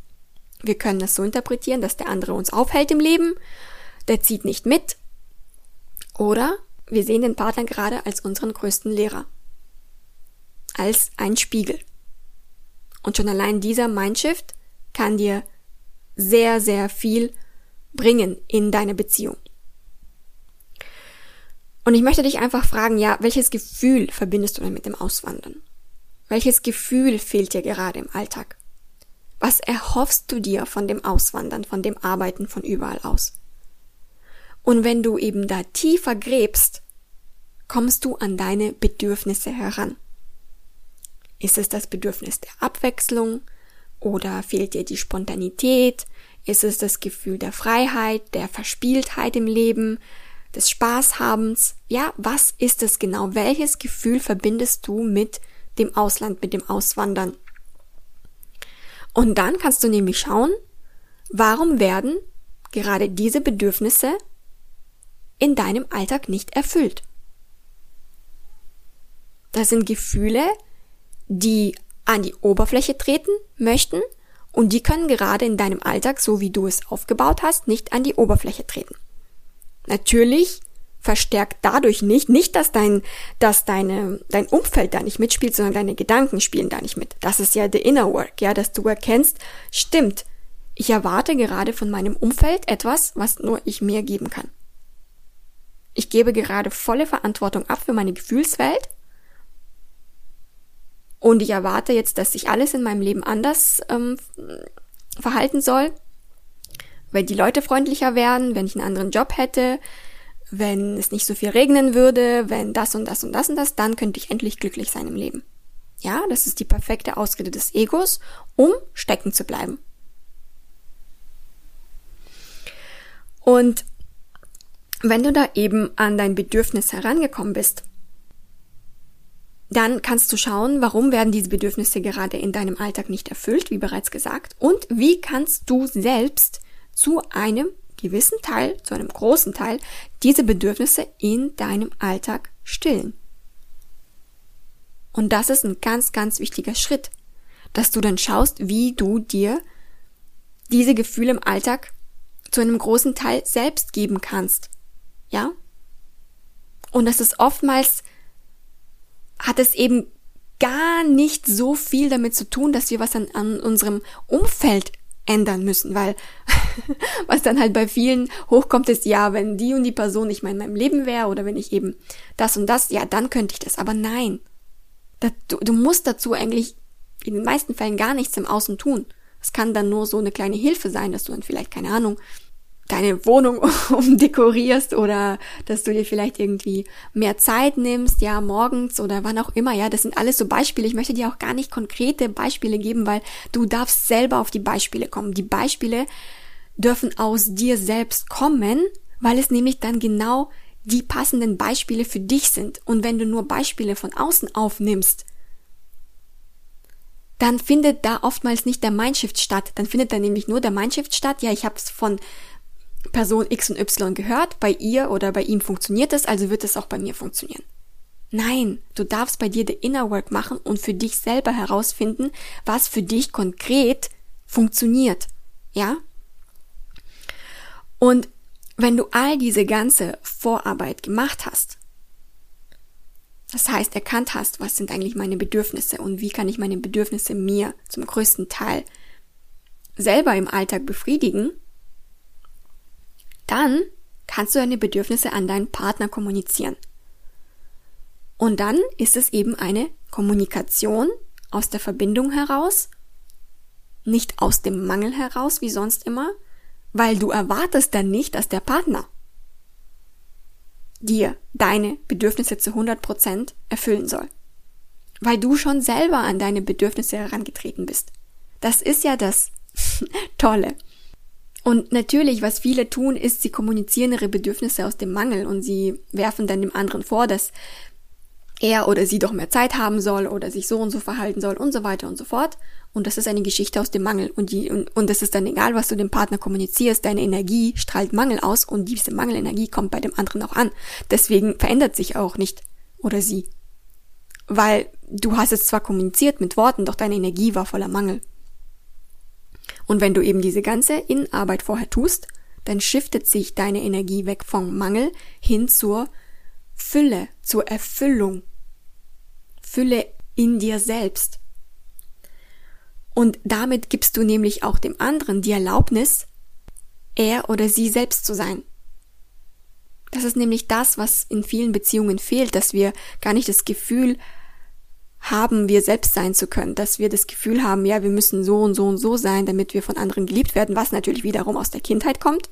Wir können das so interpretieren, dass der andere uns aufhält im Leben, der zieht nicht mit. Oder wir sehen den Partner gerade als unseren größten Lehrer. Als ein Spiegel. Und schon allein dieser Mindshift kann dir sehr, sehr viel bringen in deine Beziehung. Und ich möchte dich einfach fragen, ja, welches Gefühl verbindest du denn mit dem Auswandern? Welches Gefühl fehlt dir gerade im Alltag? Was erhoffst du dir von dem Auswandern, von dem Arbeiten von überall aus? Und wenn du eben da tiefer gräbst, kommst du an deine Bedürfnisse heran. Ist es das Bedürfnis der Abwechslung oder fehlt dir die Spontanität? Ist es das Gefühl der Freiheit, der Verspieltheit im Leben, des Spaßhabens? Ja, was ist es genau? Welches Gefühl verbindest du mit dem Ausland, mit dem Auswandern? Und dann kannst du nämlich schauen, warum werden gerade diese Bedürfnisse in deinem Alltag nicht erfüllt. Das sind Gefühle, die an die Oberfläche treten möchten und die können gerade in deinem Alltag, so wie du es aufgebaut hast, nicht an die Oberfläche treten. Natürlich verstärkt dadurch nicht, nicht, dass dein, dass deine, dein Umfeld da nicht mitspielt, sondern deine Gedanken spielen da nicht mit. Das ist ja the inner work, ja, dass du erkennst, stimmt, ich erwarte gerade von meinem Umfeld etwas, was nur ich mir geben kann. Ich gebe gerade volle Verantwortung ab für meine Gefühlswelt und ich erwarte jetzt, dass sich alles in meinem Leben anders ähm, verhalten soll, wenn die Leute freundlicher wären, wenn ich einen anderen Job hätte, wenn es nicht so viel regnen würde, wenn das und das und das und das, dann könnte ich endlich glücklich sein im Leben. Ja, das ist die perfekte Ausrede des Egos, um stecken zu bleiben. Und wenn du da eben an dein Bedürfnis herangekommen bist, dann kannst du schauen, warum werden diese Bedürfnisse gerade in deinem Alltag nicht erfüllt, wie bereits gesagt, und wie kannst du selbst zu einem gewissen Teil, zu einem großen Teil, diese Bedürfnisse in deinem Alltag stillen. Und das ist ein ganz, ganz wichtiger Schritt, dass du dann schaust, wie du dir diese Gefühle im Alltag zu einem großen Teil selbst geben kannst. Ja? Und das ist oftmals, hat es eben gar nicht so viel damit zu tun, dass wir was an, an unserem Umfeld ändern müssen, weil [LAUGHS] was dann halt bei vielen hochkommt, ist, ja, wenn die und die Person nicht mal in meinem Leben wäre oder wenn ich eben das und das, ja, dann könnte ich das. Aber nein, das, du, du musst dazu eigentlich in den meisten Fällen gar nichts im Außen tun. Es kann dann nur so eine kleine Hilfe sein, dass du dann vielleicht, keine Ahnung, deine Wohnung [LAUGHS] umdekorierst oder dass du dir vielleicht irgendwie mehr Zeit nimmst, ja, morgens oder wann auch immer, ja, das sind alles so Beispiele. Ich möchte dir auch gar nicht konkrete Beispiele geben, weil du darfst selber auf die Beispiele kommen. Die Beispiele dürfen aus dir selbst kommen, weil es nämlich dann genau die passenden Beispiele für dich sind. Und wenn du nur Beispiele von außen aufnimmst, dann findet da oftmals nicht der Mindshift statt. Dann findet da nämlich nur der Mindshift statt. Ja, ich habe es von Person X und Y gehört, bei ihr oder bei ihm funktioniert es, also wird es auch bei mir funktionieren. Nein, du darfst bei dir the inner work machen und für dich selber herausfinden, was für dich konkret funktioniert. Ja? Und wenn du all diese ganze Vorarbeit gemacht hast, das heißt, erkannt hast, was sind eigentlich meine Bedürfnisse und wie kann ich meine Bedürfnisse mir zum größten Teil selber im Alltag befriedigen, dann kannst du deine Bedürfnisse an deinen Partner kommunizieren. Und dann ist es eben eine Kommunikation aus der Verbindung heraus, nicht aus dem Mangel heraus, wie sonst immer, weil du erwartest dann nicht, dass der Partner dir deine Bedürfnisse zu 100% erfüllen soll. Weil du schon selber an deine Bedürfnisse herangetreten bist. Das ist ja das [LAUGHS] Tolle. Und natürlich, was viele tun, ist, sie kommunizieren ihre Bedürfnisse aus dem Mangel und sie werfen dann dem anderen vor, dass er oder sie doch mehr Zeit haben soll oder sich so und so verhalten soll und so weiter und so fort. Und das ist eine Geschichte aus dem Mangel. Und die, und, und es ist dann egal, was du dem Partner kommunizierst, deine Energie strahlt Mangel aus und diese Mangelenergie kommt bei dem anderen auch an. Deswegen verändert sich auch nicht oder sie. Weil du hast es zwar kommuniziert mit Worten, doch deine Energie war voller Mangel. Und wenn du eben diese ganze Innenarbeit vorher tust, dann shiftet sich deine Energie weg vom Mangel hin zur Fülle, zur Erfüllung. Fülle in dir selbst. Und damit gibst du nämlich auch dem anderen die Erlaubnis, er oder sie selbst zu sein. Das ist nämlich das, was in vielen Beziehungen fehlt, dass wir gar nicht das Gefühl haben, wir selbst sein zu können, dass wir das Gefühl haben, ja, wir müssen so und so und so sein, damit wir von anderen geliebt werden, was natürlich wiederum aus der Kindheit kommt,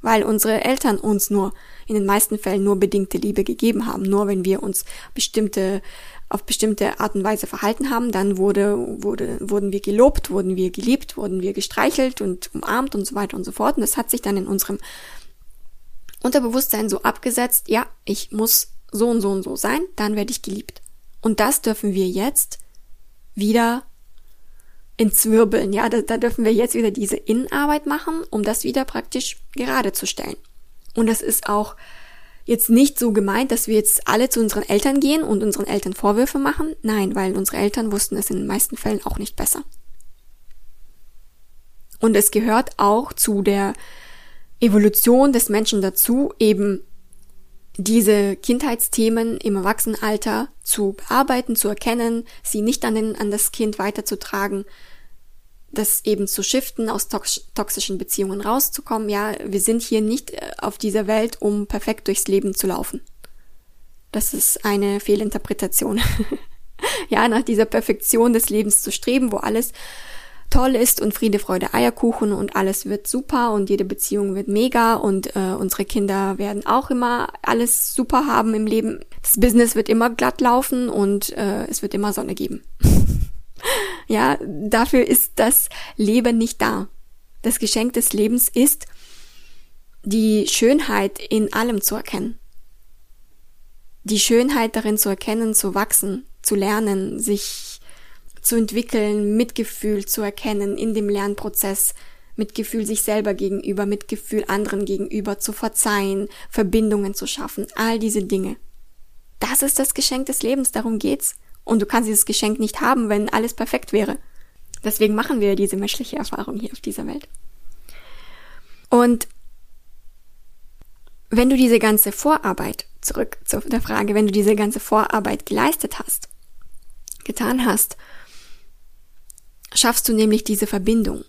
weil unsere Eltern uns nur in den meisten Fällen nur bedingte Liebe gegeben haben. Nur wenn wir uns bestimmte auf bestimmte Art und Weise verhalten haben, dann wurde, wurde, wurden wir gelobt, wurden wir geliebt, wurden wir gestreichelt und umarmt und so weiter und so fort. Und das hat sich dann in unserem Unterbewusstsein so abgesetzt, ja, ich muss so und so und so sein, dann werde ich geliebt. Und das dürfen wir jetzt wieder entzwirbeln. Ja, da, da dürfen wir jetzt wieder diese Innenarbeit machen, um das wieder praktisch gerade zu stellen. Und das ist auch jetzt nicht so gemeint, dass wir jetzt alle zu unseren Eltern gehen und unseren Eltern Vorwürfe machen. Nein, weil unsere Eltern wussten es in den meisten Fällen auch nicht besser. Und es gehört auch zu der Evolution des Menschen dazu, eben diese Kindheitsthemen im Erwachsenenalter zu bearbeiten, zu erkennen, sie nicht an, den, an das Kind weiterzutragen, das eben zu shiften, aus toxischen Beziehungen rauszukommen. Ja, wir sind hier nicht äh, auf dieser Welt, um perfekt durchs Leben zu laufen. Das ist eine Fehlinterpretation. [LAUGHS] ja, nach dieser Perfektion des Lebens zu streben, wo alles toll ist und Friede, Freude, Eierkuchen und alles wird super und jede Beziehung wird mega und äh, unsere Kinder werden auch immer alles super haben im Leben. Das Business wird immer glatt laufen und äh, es wird immer Sonne geben. [LAUGHS] ja, dafür ist das Leben nicht da. Das Geschenk des Lebens ist, die Schönheit in allem zu erkennen. Die Schönheit darin zu erkennen, zu wachsen, zu lernen, sich zu entwickeln, Mitgefühl zu erkennen in dem Lernprozess, Mitgefühl sich selber gegenüber, Mitgefühl anderen gegenüber, zu verzeihen, Verbindungen zu schaffen, all diese Dinge. Das ist das Geschenk des Lebens, darum geht's. Und du kannst dieses Geschenk nicht haben, wenn alles perfekt wäre. Deswegen machen wir diese menschliche Erfahrung hier auf dieser Welt. Und wenn du diese ganze Vorarbeit, zurück zu der Frage, wenn du diese ganze Vorarbeit geleistet hast, getan hast schaffst du nämlich diese Verbindung.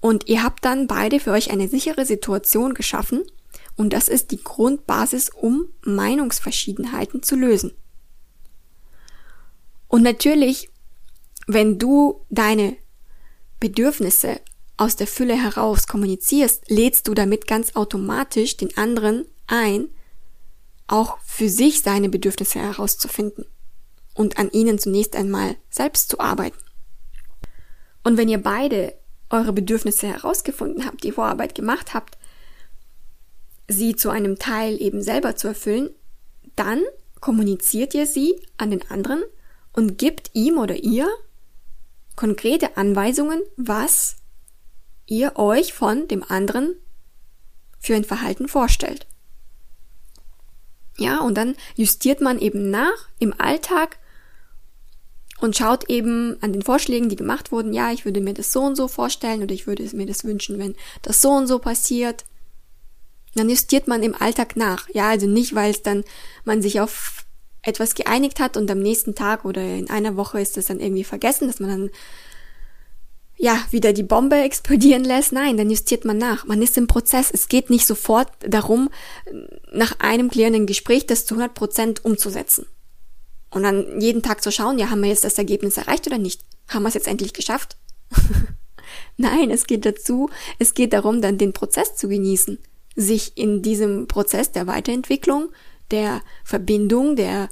Und ihr habt dann beide für euch eine sichere Situation geschaffen und das ist die Grundbasis, um Meinungsverschiedenheiten zu lösen. Und natürlich, wenn du deine Bedürfnisse aus der Fülle heraus kommunizierst, lädst du damit ganz automatisch den anderen ein, auch für sich seine Bedürfnisse herauszufinden und an ihnen zunächst einmal selbst zu arbeiten. Und wenn ihr beide eure Bedürfnisse herausgefunden habt, die Vorarbeit gemacht habt, sie zu einem Teil eben selber zu erfüllen, dann kommuniziert ihr sie an den anderen und gibt ihm oder ihr konkrete Anweisungen, was ihr euch von dem anderen für ein Verhalten vorstellt. Ja, und dann justiert man eben nach im Alltag und schaut eben an den Vorschlägen, die gemacht wurden, ja, ich würde mir das so und so vorstellen oder ich würde mir das wünschen, wenn das so und so passiert. Dann justiert man im Alltag nach. Ja, also nicht, weil es dann man sich auf etwas geeinigt hat und am nächsten Tag oder in einer Woche ist es dann irgendwie vergessen, dass man dann ja, wieder die Bombe [LAUGHS] explodieren lässt. Nein, dann justiert man nach. Man ist im Prozess. Es geht nicht sofort darum, nach einem klärenden Gespräch das zu 100 Prozent umzusetzen. Und dann jeden Tag zu schauen, ja, haben wir jetzt das Ergebnis erreicht oder nicht? Haben wir es jetzt endlich geschafft? [LAUGHS] Nein, es geht dazu, es geht darum, dann den Prozess zu genießen. Sich in diesem Prozess der Weiterentwicklung, der Verbindung, der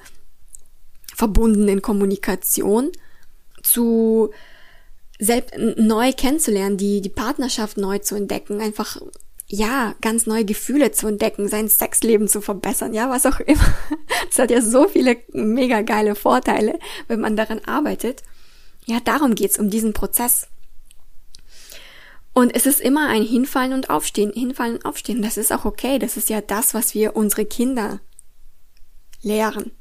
verbundenen Kommunikation zu selbst neu kennenzulernen, die, die Partnerschaft neu zu entdecken, einfach, ja, ganz neue Gefühle zu entdecken, sein Sexleben zu verbessern, ja, was auch immer. [LAUGHS] Das hat ja so viele mega geile Vorteile, wenn man daran arbeitet. Ja, darum geht's, um diesen Prozess. Und es ist immer ein Hinfallen und Aufstehen, Hinfallen und Aufstehen. Das ist auch okay. Das ist ja das, was wir unsere Kinder lehren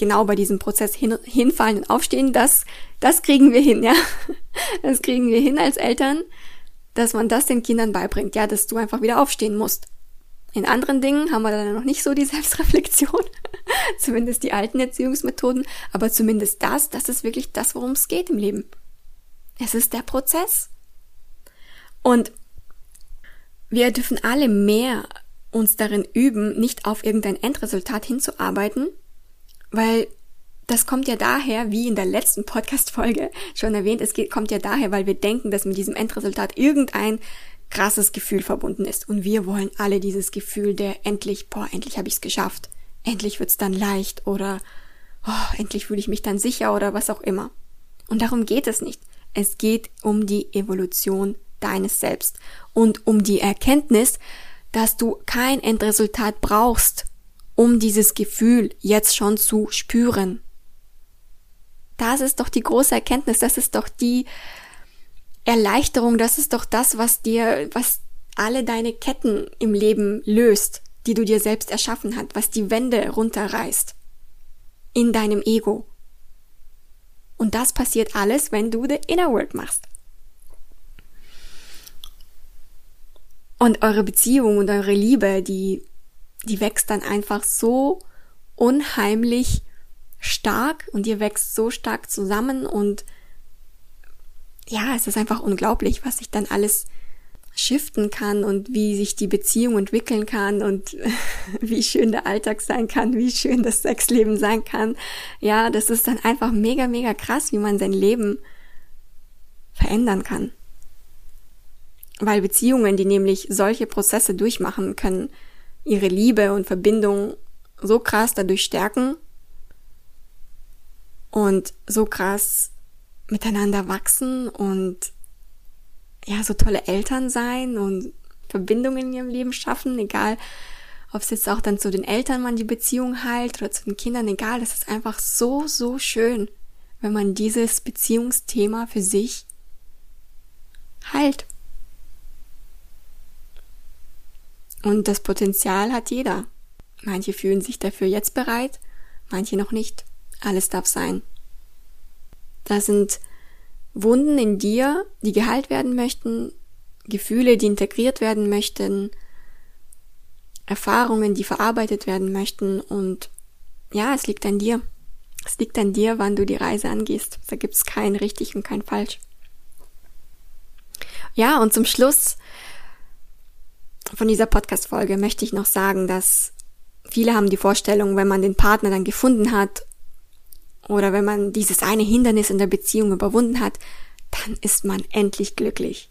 genau bei diesem Prozess hin, hinfallen und aufstehen, das, das kriegen wir hin, ja. [LAUGHS] Das kriegen wir hin als Eltern, dass man das den Kindern beibringt, ja, dass du einfach wieder aufstehen musst. In anderen Dingen haben wir dann noch nicht so die [LAUGHS] Selbstreflexion, [LAUGHS] zumindest die alten Erziehungsmethoden, aber zumindest das, das ist wirklich das, worum es geht im Leben. Es ist der Prozess. Und wir dürfen alle mehr uns darin üben, nicht auf irgendein Endresultat hinzuarbeiten, weil das kommt ja daher, wie in der letzten Podcast-Folge schon erwähnt, es geht, kommt ja daher, weil wir denken, dass mit diesem Endresultat irgendein krasses Gefühl verbunden ist. Und wir wollen alle dieses Gefühl der endlich, boah, endlich habe ich es geschafft. Endlich wird's dann leicht oder oh, endlich fühle ich mich dann sicher oder was auch immer. Und darum geht es nicht. Es geht um die Evolution deines Selbst und um die Erkenntnis, dass du kein Endresultat brauchst, um dieses Gefühl jetzt schon zu spüren. Das ist doch die große Erkenntnis, das ist doch die Erleichterung, das ist doch das, was dir, was alle deine Ketten im Leben löst, die du dir selbst erschaffen hast, was die Wände runterreißt. In deinem Ego. Und das passiert alles, wenn du the inner work machst. Und eure Beziehung und eure Liebe, die die wächst dann einfach so unheimlich stark und ihr wächst so stark zusammen und ja, es ist einfach unglaublich, was sich dann alles shiften kann und wie sich die Beziehung entwickeln kann und [LAUGHS] wie schön der Alltag sein kann, wie schön das Sexleben sein kann. Ja, das ist dann einfach mega, mega krass, wie man sein Leben verändern kann. Weil Beziehungen, die nämlich solche Prozesse durchmachen können, ihre Liebe und Verbindung so krass dadurch stärken und so krass miteinander wachsen und ja, so tolle Eltern sein und Verbindungen in ihrem Leben schaffen, egal ob es jetzt auch dann zu den Eltern man die Beziehung heilt oder zu den Kindern, egal, das ist einfach so, so schön, wenn man dieses Beziehungsthema für sich heilt. Und das Potenzial hat jeder. Manche fühlen sich dafür jetzt bereit, manche noch nicht. Alles darf sein. Da sind Wunden in dir, die geheilt werden möchten, Gefühle, die integriert werden möchten, Erfahrungen, die verarbeitet werden möchten und ja, es liegt an dir. Es liegt an dir, wann du die Reise angehst. Da gibt's kein richtig und kein falsch. Ja, und zum Schluss von dieser Podcast-Folge möchte ich noch sagen, dass viele haben die Vorstellung, wenn man den Partner dann gefunden hat oder wenn man dieses eine Hindernis in der Beziehung überwunden hat, dann ist man endlich glücklich.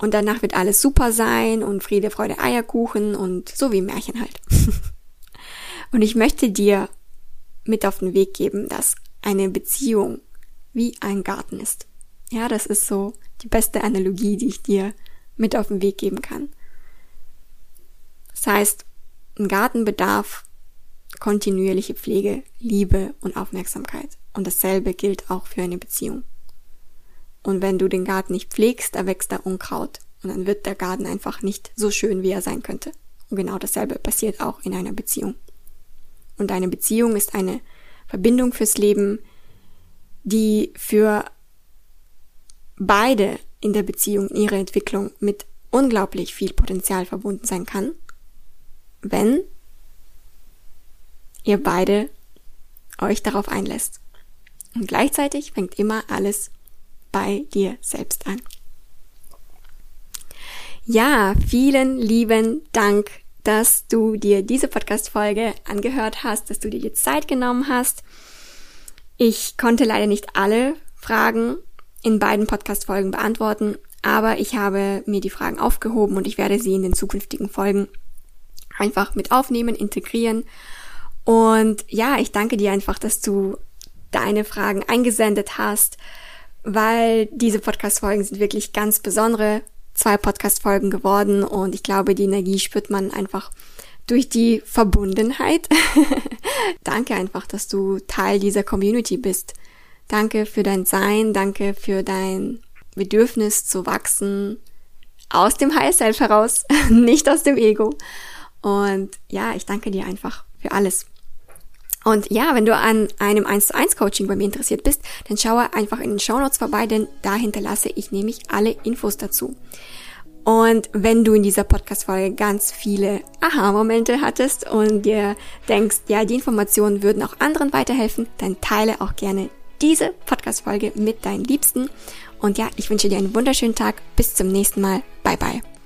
und danach wird alles super sein und Friede, Freude, Eierkuchen und so wie Märchen halt. [LAUGHS] und ich möchte dir mit auf den Weg geben, dass eine Beziehung wie ein Garten ist. Ja, das ist so die beste Analogie, die ich dir mit auf den Weg geben kann. Das heißt, ein Garten bedarf kontinuierliche Pflege, Liebe und Aufmerksamkeit. Und dasselbe gilt auch für eine Beziehung. Und wenn du den Garten nicht pflegst, da wächst da Unkraut. Und dann wird der Garten einfach nicht so schön, wie er sein könnte. Und genau dasselbe passiert auch in einer Beziehung. Und eine Beziehung ist eine Verbindung fürs Leben, die für beide in der Beziehung, ihre Entwicklung mit unglaublich viel Potenzial verbunden sein kann, wenn ihr beide euch darauf einlässt. Und gleichzeitig fängt immer alles bei dir selbst an. Ja, vielen lieben Dank, dass du dir diese Podcast-Folge angehört hast, dass du dir die Zeit genommen hast. Ich konnte leider nicht alle Fragen in beiden Podcast-Folgen beantworten, aber ich habe mir die Fragen aufgehoben und ich werde sie in den zukünftigen Folgen einfach mit aufnehmen, integrieren. Und ja, ich danke dir einfach, dass du deine Fragen eingesendet hast, weil diese Podcast-Folgen sind wirklich ganz besondere zwei Podcast-Folgen geworden und ich glaube, die Energie spürt man einfach durch die Verbundenheit. [LAUGHS] danke einfach, dass du Teil dieser Community bist. Danke für dein Sein, danke für dein Bedürfnis zu wachsen aus dem High Self heraus, [LAUGHS] nicht aus dem Ego. Und ja, ich danke dir einfach für alles. Und ja, wenn du an einem 1 zu 1 Coaching bei mir interessiert bist, dann schaue einfach in den Show Notes vorbei, denn da hinterlasse ich nämlich alle Infos dazu. Und wenn du in dieser Podcast-Folge ganz viele Aha-Momente hattest und dir denkst, ja, die Informationen würden auch anderen weiterhelfen, dann teile auch gerne diese Podcast-Folge mit deinen Liebsten. Und ja, ich wünsche dir einen wunderschönen Tag. Bis zum nächsten Mal. Bye bye.